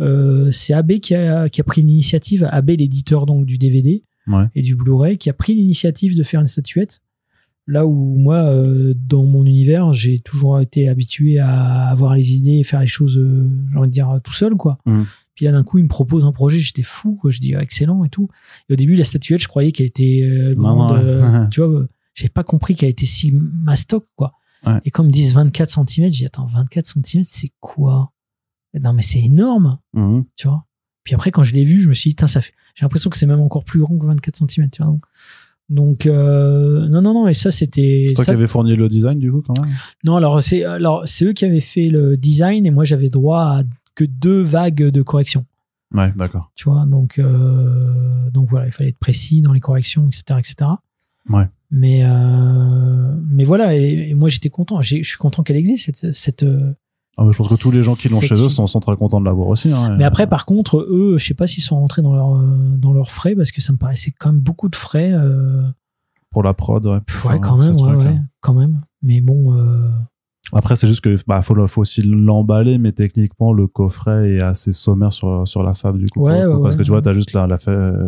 euh, c'est AB qui a, qui a pris l'initiative, AB, l'éditeur donc du DVD Ouais. et du Blu-ray, qui a pris l'initiative de faire une statuette. Là où moi, euh, dans mon univers, j'ai toujours été habitué à avoir les idées et faire les choses, euh, j'ai envie de dire, tout seul, quoi. Mhm. Puis là, d'un coup, il me propose un projet, j'étais fou, quoi. Je dis, excellent et tout. Et au début, la statuette, je croyais qu'elle était euh, Non, grande, non, ouais. euh, tu vois, j'avais pas compris qu'elle était si mastoc, quoi. Ouais. Et comme ils disent 24 cm, j'ai dit, attends, 24 cm, c'est quoi? Non, mais c'est énorme, Mhm. tu vois? Puis après, quand je l'ai vu, je me suis dit, ça fait, j'ai l'impression que c'est même encore plus grand que 24 cm, tu vois. Donc, euh, non, non, non, et ça, c'était. c'est toi ça- qui avais fourni le design du coup quand même? Non, alors, c'est, alors, c'est eux qui avaient fait le design et moi, j'avais droit à que deux vagues de correction. ouais d'accord tu vois donc euh, donc voilà il fallait être précis dans les corrections etc etc Ouais. Mais euh, mais voilà et, et moi j'étais content je suis content qu'elle existe cette, cette euh, Ah, mais je pense que tous les gens qui l'ont chez eux sont, sont très contents de l'avoir aussi hein. mais après par contre eux je sais pas s'ils sont rentrés dans leur euh, dans leurs frais parce que ça me paraissait quand même beaucoup de frais euh, pour la prod ouais, pff, ouais quand même ouais, truc, ouais, hein. quand même mais bon euh, Après, c'est juste que bah faut, aussi l'emballer, mais techniquement, le coffret est assez sommaire sur, sur la fab du coup. Ouais, ouais, parce ouais. que tu vois, t'as juste la,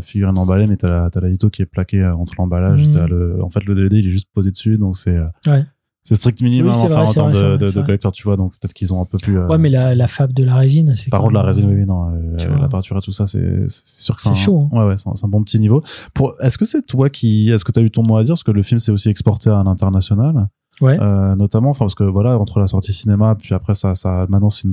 figurine emballée, mais t'as la, t'as la litho qui est plaquée euh, entre l'emballage. Mhm. t'as Le, en fait, le DVD, il est juste posé dessus, donc c'est euh, c'est strict minimum Oui, enfin, vrai, en termes de, de, collector, tu vois. Donc peut-être qu'ils ont un peu plus. euh, ouais mais la, la fab de la résine c'est par contre, la résine, oui, oui, non, euh, la peinture et tout ça, c'est sûr que c'est un- chaud, hein. Ouais, ouais, c'est un, c'est un bon petit niveau. Pour, est-ce que c'est toi qui, est-ce que t'as eu ton mot à dire, parce que le film s'est aussi exporté à l'international, ouais euh, notamment, enfin parce que voilà, entre la sortie cinéma, puis après ça, ça, maintenant c'est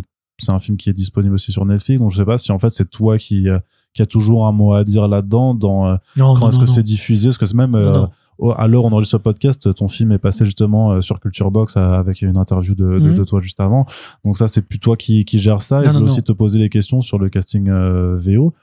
un film qui est disponible aussi sur Netflix, donc je sais pas si en fait c'est toi qui, euh, qui a toujours un mot à dire là-dedans, dans euh, non, quand est-ce que c'est diffusé, parce que c'est même Non, euh, non. à l'heure où on enregistre ce podcast, ton film est passé justement sur Culture Box avec une interview de, de, Mhm. de toi juste avant. Donc ça, c'est plus toi qui, qui gère ça. et Non, je voulais aussi te poser les questions sur le casting euh, VO.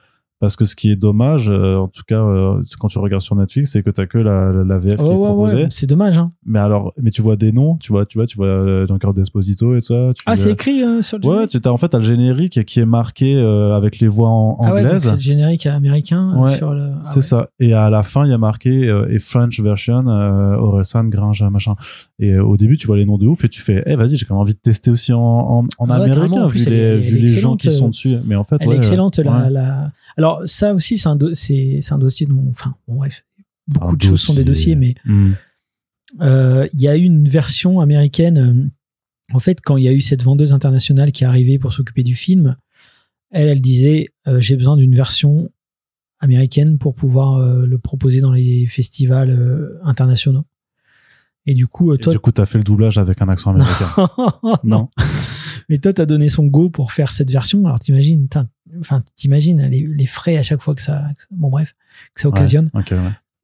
Parce que ce qui est dommage, euh, en tout cas, euh, quand tu regardes sur Netflix, c'est que t'as que la, la VF qui Ouais, est proposée. ouais, c'est dommage hein. Mais alors, mais tu vois des noms, tu vois, tu vois, tu vois euh, Jean-Claude Desposito et tout ça. tu ah c'est écrit euh, sur le Ouais, générique? tu as en fait t'as le générique qui est marqué euh, avec les voix en ah ouais c'est le générique américain euh, Ouais, sur le ah c'est ça. Et à la fin, il y a marqué euh, et French version, euh, Orelsan, Gringe, machin. Et euh, au début, tu vois les noms de ouf et tu fais, eh vas-y, j'ai quand même envie de tester aussi en, en, en Ah américain En vu les, vu les gens qui sont euh, dessus. Mais en fait, Elle ouais, est excellente, euh, la, la- Alors, ça aussi, c'est un, do- un dossier dont. Enfin, bon, bref. Beaucoup Un de choses sont des dossier. dossiers, mais Hmm. euh, il y a eu une version américaine. euh, En fait, quand il y a eu cette vendeuse internationale qui est arrivée pour s'occuper du film, elle, elle disait euh, J'ai besoin d'une version américaine pour pouvoir euh, le proposer dans les festivals euh, internationaux. Et du coup, euh, Et toi. du coup, t'as fait le doublage avec un accent américain. non. Mais toi, t'as donné son go pour faire cette version. Alors, t'imagines, enfin, t'imagines les, les frais à chaque fois que ça, que bon bref, que ça occasionne. Ouais.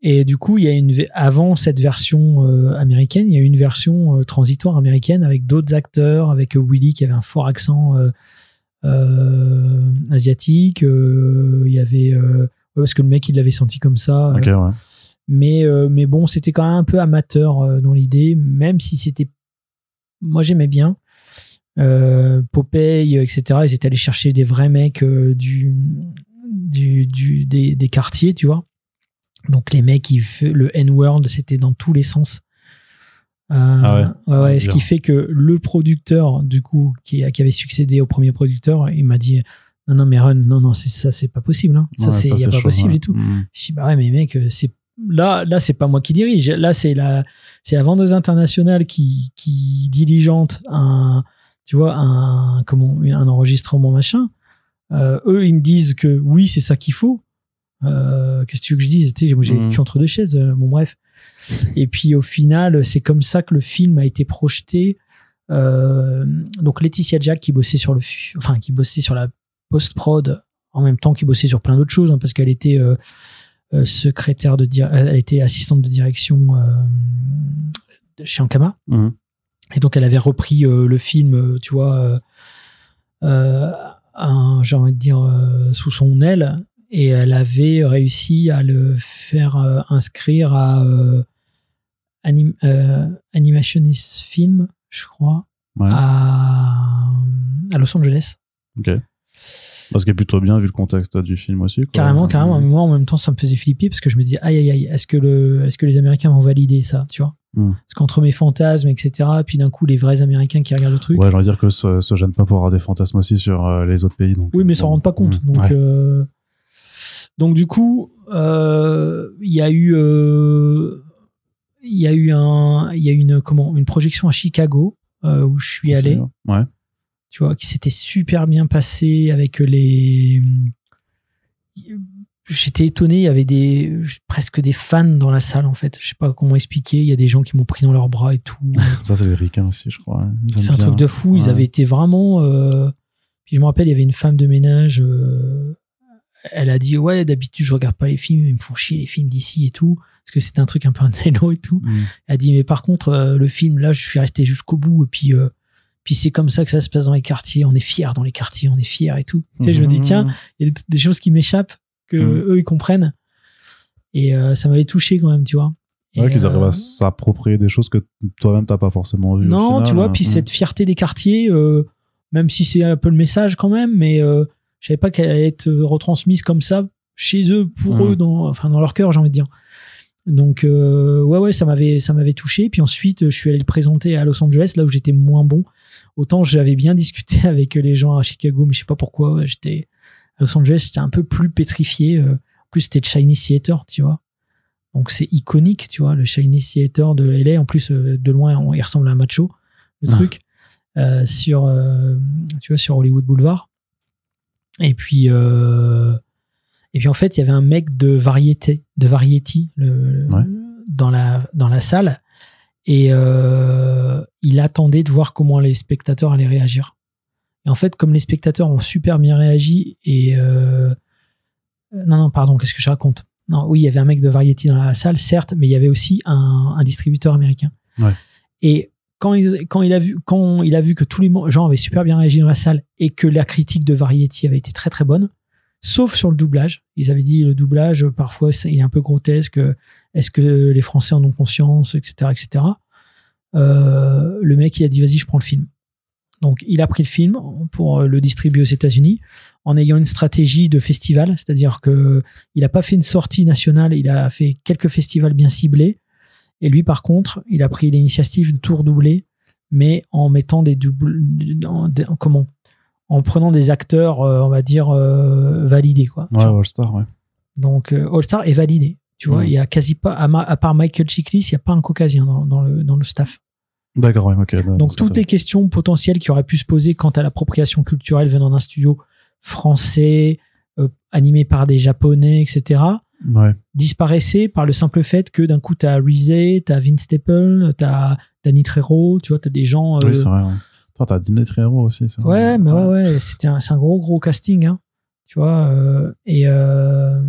Et du coup, il y a une, avant cette version euh, américaine, il y a eu une version euh, transitoire américaine avec d'autres acteurs, avec euh, Willy qui avait un fort accent euh, asiatique. il y avait, parce que le mec, il l'avait senti comme ça. ouais. mais mais bon c'était quand même un peu amateur dans l'idée même si c'était moi j'aimais bien euh, Popeye etc ils étaient allés chercher des vrais mecs euh, du du, du des, des quartiers tu vois donc les mecs fait le N word c'était dans tous les sens Ah ouais, ouais, ce qui fait que le producteur, du coup, qui, qui avait succédé au premier producteur, il m'a dit non, non, mais Run, non, non, c'est ça, c'est pas possible. Hein. Ça, c'est pas chaud, possible et tout. Mm. Je dis bah ouais, mais mec, euh, c'est là, là, c'est pas moi qui dirige. Là, c'est la, c'est la vendeuse internationale qui, qui diligente un, tu vois, un, comment, un enregistrement machin. Euh, eux, ils me disent que oui, c'est ça qu'il faut. Euh, Qu'est-ce que tu veux que je dise? Moi, j'ai le Mhm. cul entre deux chaises. euh, bon, bref. Et puis, au final, c'est comme ça que le film a été projeté. Euh, donc, Laetitia Jack qui bossait sur le, enfin, qui bossait sur la post-prod en même temps qu'il bossait sur plein d'autres choses, hein, parce qu'elle était euh, euh, secrétaire de, elle était assistante de direction euh, de- chez Ankama. Mhm. Et donc, elle avait repris euh, le film, euh, tu vois, euh, j'ai envie de dire, sous son aile. Et elle avait réussi à le faire inscrire à anim, euh, Animationist Film, je crois, Ouais. à, à Los Angeles. Ok. Parce qu'il est plutôt bien vu le contexte du film aussi. Quoi. Carrément, carrément. Mais moi, en même temps, ça me faisait flipper parce que je me disais, aïe, aïe, aïe, est-ce que, le, est-ce que les Américains vont valider ça, tu vois? Mm. Parce qu'entre mes fantasmes, etc., puis d'un coup, les vrais Américains qui regardent le truc. Ouais, j'ai envie de dire que se gêne pas pour avoir des fantasmes aussi sur euh, les autres pays. Donc, Oui, mais ils s'en bon. rendent pas compte. Mm. Donc, Ouais. euh, donc du coup, euh, il y a eu, euh, il y a eu un, il y a une comment, une projection à Chicago euh, où je suis allé. Ouais. Tu vois, qui s'était super bien passé avec les. J'étais étonné, il y avait des presque des fans dans la salle en fait. Je sais pas comment expliquer. Il y a des gens qui m'ont pris dans leurs bras et tout. Ça, c'est les ricains aussi, je crois. Aiment C'est un bien. truc de fou. Ils Ouais. avaient été vraiment. euh, Puis je me rappelle, il y avait une femme de ménage. euh, Elle a dit ouais, d'habitude je regarde pas les films, ils me font chier les films d'ici et tout, parce que c'était un truc un peu un et tout. Mm. Elle a dit mais par contre euh, le film là, je suis resté jusqu'au bout et puis euh, puis c'est comme ça que ça se passe dans les quartiers. On est fiers dans les quartiers, on est fiers et tout. Tu sais, je me dis tiens, il y a des- choses qui m'échappent que Mhm. eux ils comprennent. Et euh, ça m'avait touché quand même, tu vois. Ouais, qu'ils arrivent euh, à s'approprier des choses que toi-même t'as pas forcément vues. au non, final, tu vois, hein. puis Mm. cette fierté des quartiers, euh, même si c'est un peu le message quand même, mais euh, je savais pas qu'elle allait être retransmise comme ça chez eux, pour Mhm. eux, dans, enfin dans leur cœur, j'ai envie de dire. Donc euh, ouais, ouais, ça m'avait, ça m'avait touché. Puis ensuite, je suis allé le présenter à Los Angeles, là où j'étais moins bon. Autant j'avais bien discuté avec les gens à Chicago, mais je sais pas pourquoi. J'étais à Los Angeles, j'étais un peu plus pétrifié. euh, En plus, c'était le Chinese Theater, tu vois. Donc c'est iconique, tu vois, le Chinese Theater de LA. En plus, euh, de loin, on- il ressemble à un macho, le Ah. truc, euh, sur, euh, tu vois, sur Hollywood Boulevard. Et puis, euh, et puis en fait, il y avait un mec de variété, de variety, le, Ouais. dans la dans la salle, et euh, il attendait de voir comment les spectateurs allaient réagir. Et en fait, comme les spectateurs ont super bien réagi, et euh, non, non, pardon, qu'est-ce que je raconte? Non, oui, il y avait un mec de variété dans la salle, certes, mais il y avait aussi un, un distributeur américain. Ouais. Et quand il, quand il a vu quand il a vu que tous les gens avaient super bien réagi dans la salle et que la critique de Variety avait été très très bonne, sauf sur le doublage. Ils avaient dit le doublage parfois il est un peu grotesque. Est-ce que les Français en ont conscience, etc., etc. Euh, le mec il a dit vas-y je prends le film. Donc il a pris le film pour le distribuer aux États-Unis en ayant une stratégie de festival, c'est-à-dire que il a pas fait une sortie nationale, il a fait quelques festivals bien ciblés. Et lui, par contre, il a pris l'initiative de tout redoubler, mais en mettant des doubles, comment, en prenant des acteurs, euh, on va dire euh, validés, quoi. Ouais, All Star, ouais. Donc euh, All Star est validé. Tu vois, Mhm. il y a quasi pas, à, ma- à part Michael Chiklis, il n'y a pas un caucasien dans, dans le, dans le staff. D'accord, ouais, ok. Donc toutes les questions potentielles qui auraient pu se poser quant à l'appropriation culturelle venant d'un studio français, euh, animé par des japonais, etc., Ouais. disparaissaient par le simple fait que d'un coup, tu as Rizé, tu as Vince Staple, tu as Danny Trejo, tu vois, tu as des gens... euh, Oui, c'est vrai. Ouais. Toi, t'as Disney Trero aussi. vrai. ouais, mais ouais, ouais, c'était un, c'est un gros, gros casting, hein, tu vois, euh, et euh,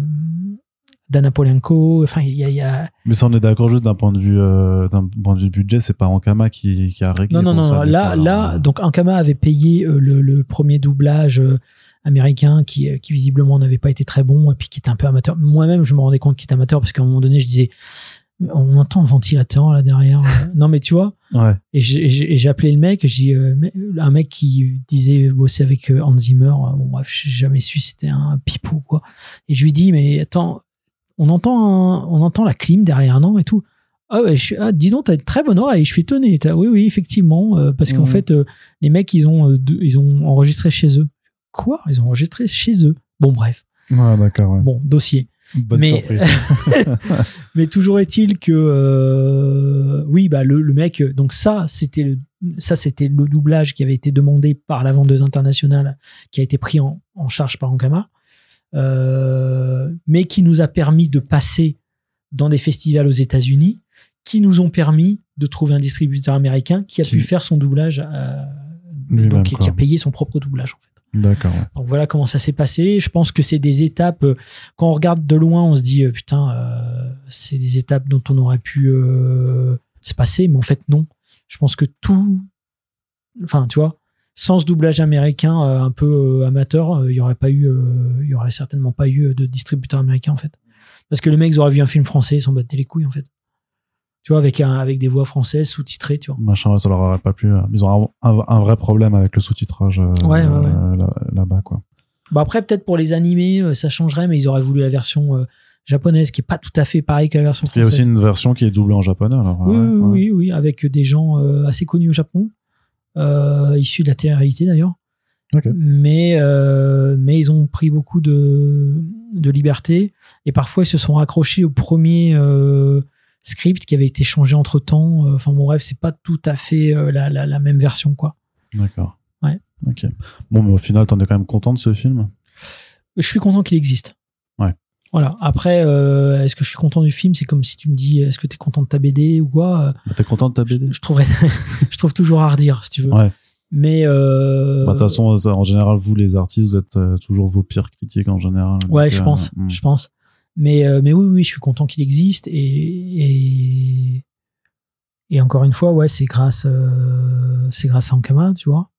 Dana Polenko, enfin, il y a... il y a- Mais ça, on est d'accord juste d'un point de vue, euh, d'un point de vue budget, c'est pas Ankama qui, qui a réglé. Non, non, non, ça, là, là, euh, donc Ankama avait payé le, le premier doublage américain qui, qui visiblement n'avait pas été très bon et puis qui était un peu amateur. Moi-même, je me rendais compte qu'il était amateur parce qu'à un moment donné, je disais, on entend un ventilateur là derrière. non, mais tu vois, Ouais. et j'ai- appelé le mec, j'ai euh, un mec qui disait bosser avec euh, Hans Zimmer, euh, bon bref, j'ai jamais su c'était un pipou quoi. Et je lui dis, mais attends, on entend, un- on entend la clim derrière, non et tout. Ah ouais, je ah, dis donc, t'as une très bonne oreille, je suis étonné. T'as- Oui, oui, effectivement, euh, parce qu'en Mhm. fait, euh, les mecs, ils ont, euh, ils ont enregistré chez eux. Quoi? Ils ont enregistré chez eux. Bon, bref, Ouais, d'accord. ouais. bon, dossier. Bonne mais- surprise. Mais toujours est-il que, euh, oui, bah le, le mec, euh, donc ça, c'était le, ça, c'était le doublage qui avait été demandé par la vendeuse internationale, qui a été pris en, en charge par Ankama, euh, mais qui nous a permis de passer dans des festivals aux États-Unis, qui nous ont permis de trouver un distributeur américain qui a Qui- pu faire son doublage, donc qui a payé son propre doublage. En fait. D'accord. Donc voilà comment ça s'est passé. Je pense que c'est des étapes. euh, Quand on regarde de loin, on se dit euh, putain, euh, c'est des étapes dont on aurait pu se passer, mais en fait non. Je pense que tout, enfin tu vois, sans ce doublage américain un peu amateur, il y aurait certainement pas eu de distributeur américain en fait. Parce que les mecs auraient vu un film français, ils s'en battaient les couilles en fait. Tu vois, avec un, avec des voix françaises sous-titrées, tu vois. Machin, ça leur aurait pas plu. euh, Ils ont un, un- un vrai problème avec le sous-titrage euh, Ouais, ouais, ouais. euh, là- là-bas, quoi. Bah après, peut-être pour les animés, ça changerait, mais ils auraient voulu la version euh, japonaise, qui est pas tout à fait pareil que la version Il y a française. aussi une version qui est doublée en japonais, alors. oui, oui, oui, avec des gens euh, assez connus au Japon, issus de la télé-réalité d'ailleurs. Mais, mais ils ont pris beaucoup de, de liberté et parfois ils se sont raccrochés au premier script qui avait été changé entre temps. Enfin bon, bref, c'est pas tout à fait euh, la, la, la même version quoi. D'accord. Ouais. Ok. Bon, mais au final, t'en es quand même content de ce film? Je suis content qu'il existe. Ouais. Voilà. Après, euh, est-ce que je suis content du film? C'est comme si tu me dis, est-ce que tu es content de ta BD ou quoi? Euh, Bah, T'es content de ta BD je trouverais, je trouve toujours à redire, si tu veux. Ouais. Mais euh, Bah, De toute façon, en général, vous, les artistes, vous êtes euh, toujours vos pires critiques en général. ouais, Donc, je euh, pense, hmm. je pense. Mais euh, mais oui, oui, je suis content qu'il existe et et, et encore une fois, ouais, c'est grâce euh, c'est grâce à Ankama, tu vois.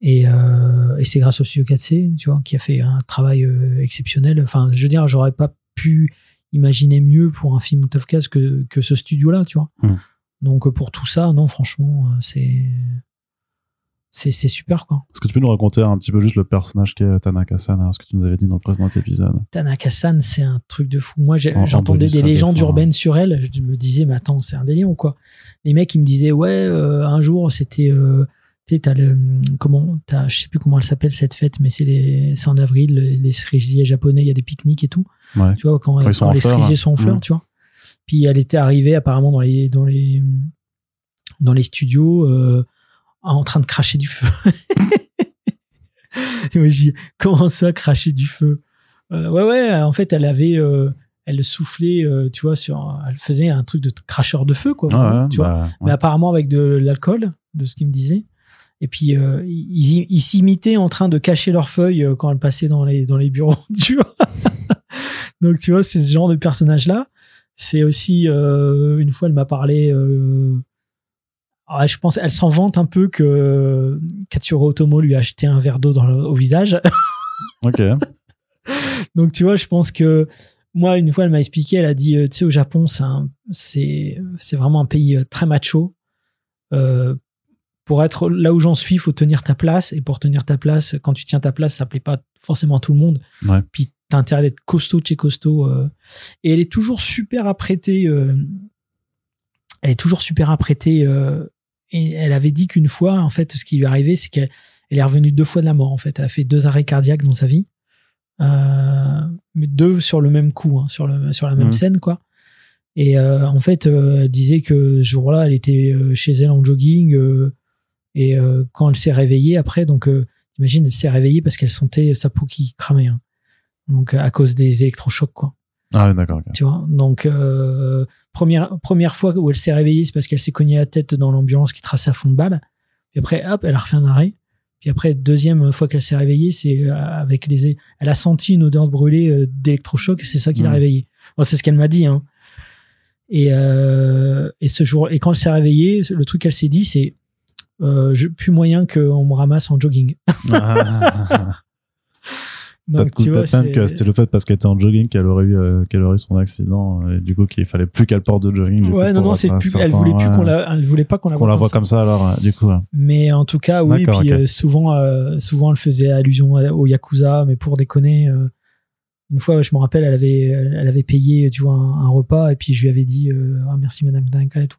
Et, euh, et c'est grâce au studio 4C, tu vois, qui a fait un travail euh, exceptionnel. Enfin, je veux dire, j'aurais pas pu imaginer mieux pour un film Cast que, que ce studio-là, tu vois. Hmm. Donc, pour tout ça, non, franchement, c'est, c'est, super, quoi. Est-ce que tu peux nous raconter un petit peu juste le personnage qu'est Tanaka-san, hein, ce que tu nous avais dit dans le précédent épisode? Tanaka-san, c'est un truc de fou. Moi, j'entendais des légendes défend, urbaines sur elle. Je me disais, mais attends, c'est un délire ou quoi? Les mecs, ils me disaient, ouais, euh, un jour, c'était. Euh, tu sais, t'as le. Comment t'as, Je sais plus comment elle s'appelle cette fête, mais c'est, en avril, les, les cerisiers japonais, il y a des pique-niques et tout. Ouais. Tu vois, quand, Quand quand les fleurs, cerisiers hein. sont en fleurs, Mhm. tu vois. Puis elle était arrivée apparemment dans les, dans les, dans les studios euh, en train de cracher du feu. Et moi, j'ai comment ça, cracher du feu? Euh, Ouais, ouais, en fait, elle avait. euh, elle soufflait, euh, tu vois, sur, elle faisait un truc de cracheur de feu, quoi. Ah ouais, tu vois. bah, ouais. Mais apparemment avec de l'alcool, de ce qu'il me disait. Et puis, ils, ils s'imitaient en train de cacher leurs feuilles quand elles passaient dans les, dans les bureaux, tu vois. Donc, tu vois, c'est ce genre de personnage-là. C'est aussi, une fois, elle m'a parlé, ah, je pense, elle s'en vante un peu que Katsuro Otomo lui a acheté un verre d'eau dans le- au visage. Ok. Donc, tu vois, je pense que moi, une fois, elle m'a expliqué, elle a dit, euh, tu sais, au Japon, c'est un- c'est c'est vraiment un pays euh, très macho. Euh, pour être là où j'en suis, il faut tenir ta place. Et pour tenir ta place, quand tu tiens ta place, ça plaît pas forcément à tout le monde. Ouais. Puis t'as intérêt d'être costaud de chez costaud. euh. Et elle est toujours super apprêtée. euh, elle est toujours super apprêtée. euh, et elle avait dit qu'une fois, en fait, ce qui lui est arrivé, c'est qu'elle elle est revenue deux fois de la mort. En fait, elle a fait deux arrêts cardiaques dans sa vie, Euh, mais deux sur le même coup, hein, sur le sur la même Mhm. scène, quoi. Et euh, en fait, euh, elle disait que ce jour-là, elle était euh, chez elle en jogging. et quand elle s'est réveillée après, donc t'imagines, elle s'est réveillée parce qu'elle sentait sa peau qui cramait. hein. Donc à cause des électrochocs, quoi. Ah, d'accord. Tu vois. Donc euh, première première fois où elle s'est réveillée, c'est parce qu'elle s'est cognée la tête dans l'ambulance qui traçait à fond de balle. Puis après, hop, elle a refait un arrêt. Puis après, deuxième fois qu'elle s'est réveillée, c'est euh, avec les, elle a senti une odeur de brûlé euh, d'électrochoc. et C'est ça qui l'a Mhm. réveillée. Bon, c'est ce qu'elle m'a dit. Hein. Et euh, et ce jour, et quand elle s'est réveillée, le truc qu'elle s'est dit, c'est euh, je, plus moyen qu'on me ramasse en jogging. Ah, Donc tu vois, que c'était le fait parce qu'elle était en jogging qu'elle aurait eu, euh, qu'elle aurait eu son accident et du coup qu'il fallait plus qu'elle porte de jogging. ouais, non, non, c'est plus, certain, elle voulait plus qu'on la, elle voulait pas qu'on la voie la comme voit ça. comme ça alors euh, du coup. Mais en tout cas, oui. Et puis euh, souvent, euh, souvent, elle faisait allusion au yakuza, mais pour déconner. euh, Une fois, je me rappelle, elle avait, elle avait payé, tu vois, un, repas et puis je lui avais dit, euh, ah, merci Madame Tanaka et tout.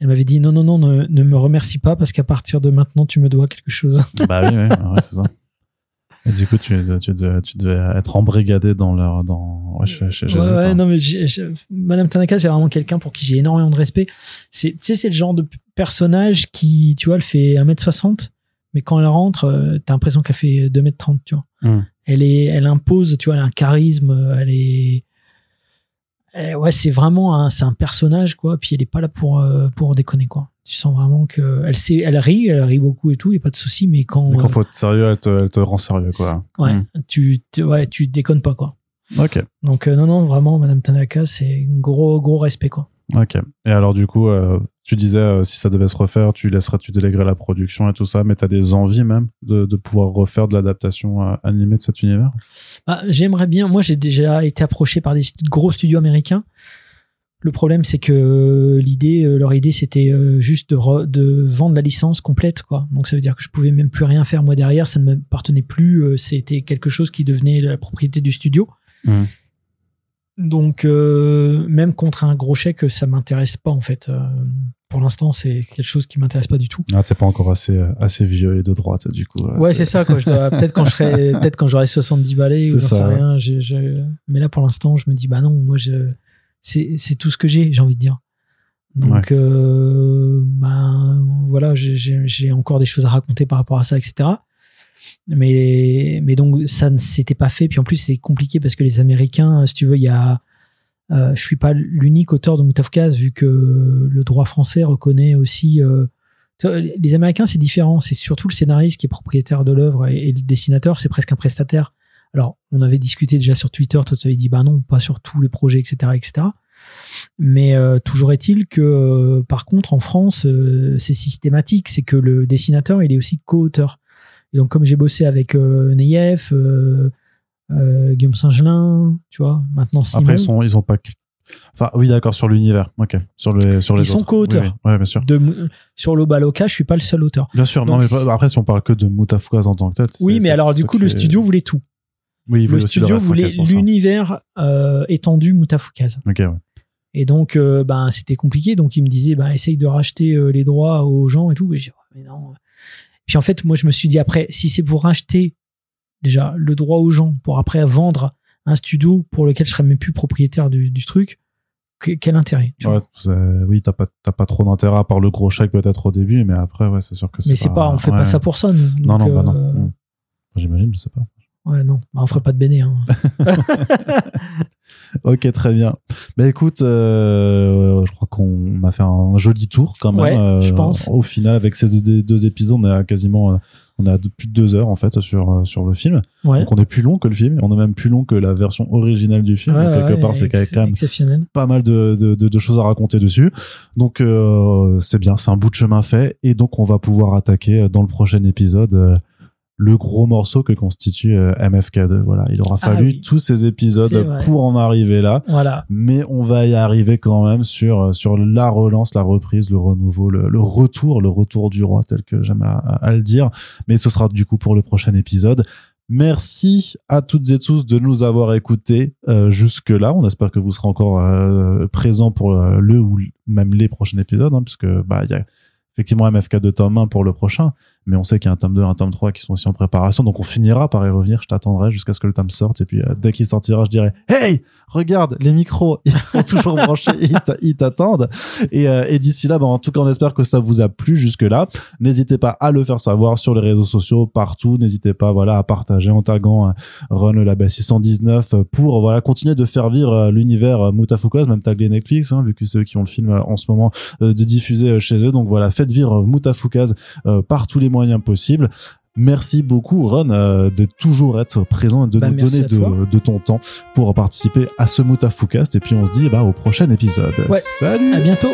Elle m'avait dit non, non, non, ne, ne, me remercie pas parce qu'à partir de maintenant, tu me dois quelque chose. Bah oui, oui, ouais, c'est ça. Et du coup, tu, tu, devais, tu devais être embrigadé dans leur. Dans... Ouais, ouais, non, mais Madame Tanaka, c'est vraiment quelqu'un pour qui j'ai énormément de respect. Tu sais, c'est le genre de personnage qui, tu vois, elle fait 1m60, mais quand elle rentre, euh, t'as l'impression qu'elle fait 2m30, tu vois. Hmm. Elle, est, elle impose, tu vois, elle a un charisme, elle est eh ouais, c'est vraiment un, c'est un personnage quoi. Puis elle est pas là pour euh, pour déconner quoi. Tu sens vraiment que elle sait, elle rit, elle rit beaucoup et tout, y a pas de souci. Mais quand mais quand faut être sérieux, elle te, elle te rend sérieux quoi. Ouais, hmm. tu ouais, tu déconnes pas quoi. Ok. Donc euh, non non vraiment, Madame Tanaka, c'est un gros gros respect quoi. Ok. Et alors du coup, euh, tu disais euh, si ça devait se refaire, tu laisserais, tu déléguerais la production et tout ça, mais tu as des envies même de, de pouvoir refaire de l'adaptation euh, animée de cet univers? Bah, J'aimerais bien. Moi, j'ai déjà été approché par des gros studios américains. Le problème, c'est que l'idée, leur idée, c'était juste de, de, vendre la licence complète, quoi. Donc, ça veut dire que je pouvais même plus rien faire moi derrière. Ça ne m'appartenait plus. C'était quelque chose qui devenait la propriété du studio. Mmh. Donc euh, même contre un gros chèque, ça m'intéresse pas en fait. Euh, pour l'instant, c'est quelque chose qui m'intéresse pas du tout. Ah, t'es pas encore assez assez vieux et de droite du coup. Ouais, c'est ça quoi. peut-être quand je serai peut-être quand j'aurai 70 balais ou j'en sais rien. Mais là pour l'instant, je me dis bah non, moi je c'est tout ce que j'ai, j'ai envie de dire. Donc euh, ben voilà, j'ai encore des choses à raconter par rapport à ça, etc. Mais, mais donc, ça ne s'était pas fait. Puis en plus, c'est compliqué parce que les Américains, si tu veux, il y a. Euh, je suis pas l'unique auteur de Moutafkaz vu que le droit français reconnaît aussi. Euh, les Américains, c'est différent. C'est surtout le scénariste qui est propriétaire de l'œuvre et, le dessinateur, c'est presque un prestataire. Alors, on avait discuté déjà sur Twitter, toi tu avais dit bah non, pas sur tous les projets, etc., etc. Mais euh, toujours est-il que, euh, par contre, en France, euh, c'est systématique. C'est que le dessinateur, il est aussi co-auteur. Et donc, comme j'ai bossé avec Neyef, Guillaume Saint-Gelin, tu vois, maintenant Simon. Après, ils, sont, ils ont pas. Enfin, oui, d'accord, sur l'univers. Ok. Sur les, sur les ils sont co-auteurs. Oui, bien sûr. De, sur l'Obaloka, je suis pas le seul auteur. Bien sûr. non, mais après, si on parle que de Moutafoukaz en tant que tel. Oui, mais alors, du coup, le studio voulait tout. Oui, le studio voulait l'univers euh, étendu Moutafoukaz. Ok, ouais. Et donc, ben, c'était compliqué. Donc, il me disait, ben, essaye de racheter les droits aux gens et tout. Et mais non, puis en fait, moi, je me suis dit après, si c'est pour racheter déjà le droit aux gens, pour après vendre un studio pour lequel je serais même plus propriétaire du, truc, quel intérêt ouais, Oui, t'as pas, pas trop d'intérêt à part le gros chèque peut-être au début, mais après, ouais, c'est sûr que c'est. Mais c'est pas, on fait pas ça pour ça, nous. non, non, bah non. Euh. J'imagine, je sais pas. Ouais, non, bah, on ferait pas de béné. Hein. ok, très bien. Bah écoute, euh, je crois qu'on a fait un joli tour quand même. je euh, pense. Au final, avec ces deux épisodes, on a quasiment, euh, on a plus de deux heures en fait sur sur le film. Donc on est plus long que le film. On est même plus long que la version originale du film. quelque part, c'est quand même pas mal de, de, de, choses à raconter dessus. Donc c'est bien, c'est un bout de chemin fait, et donc on va pouvoir attaquer dans le prochain épisode le gros morceau que constitue euh, MFK2. Voilà, il aura ah fallu tous ces épisodes pour en arriver là. Voilà. Mais on va y arriver quand même sur euh, sur la relance, la reprise, le renouveau, le, retour, le retour du roi tel que j'aime à, le dire. Mais ce sera du coup pour le prochain épisode. Merci à toutes et tous de nous avoir écoutés euh, jusque-là. On espère que vous serez encore euh, présents pour le ou même les prochains épisodes, hein, puisque bah il y a effectivement MFK de tome 1 pour le prochain mais on sait qu'il y a un tome 2, un tome 3 qui sont aussi en préparation, donc on finira par y revenir. Je t'attendrai jusqu'à ce que le tome sorte, et puis euh, dès qu'il sortira, je dirai Hey, regarde, les micros, ils sont toujours branchés, ils t'attendent. Et, euh, et d'ici là, bah, en tout cas, on espère que ça vous a plu jusque là. N'hésitez pas à le faire savoir sur les réseaux sociaux, partout. N'hésitez pas, voilà, à partager en taguant euh, Run label 619 pour voilà continuer de faire vivre l'univers Moutafoukaz, même taguer Netflix, hein, vu que c'est eux qui ont le film en ce moment de diffuser chez eux. Donc voilà, faites vivre Moutafoukaz par tous les moyens possibles. Merci beaucoup, Ron, euh, de toujours être présent et de bah, nous donner de, ton temps pour participer à ce Moutafoukast. Et puis on se dit bah, au prochain épisode. Salut À bientôt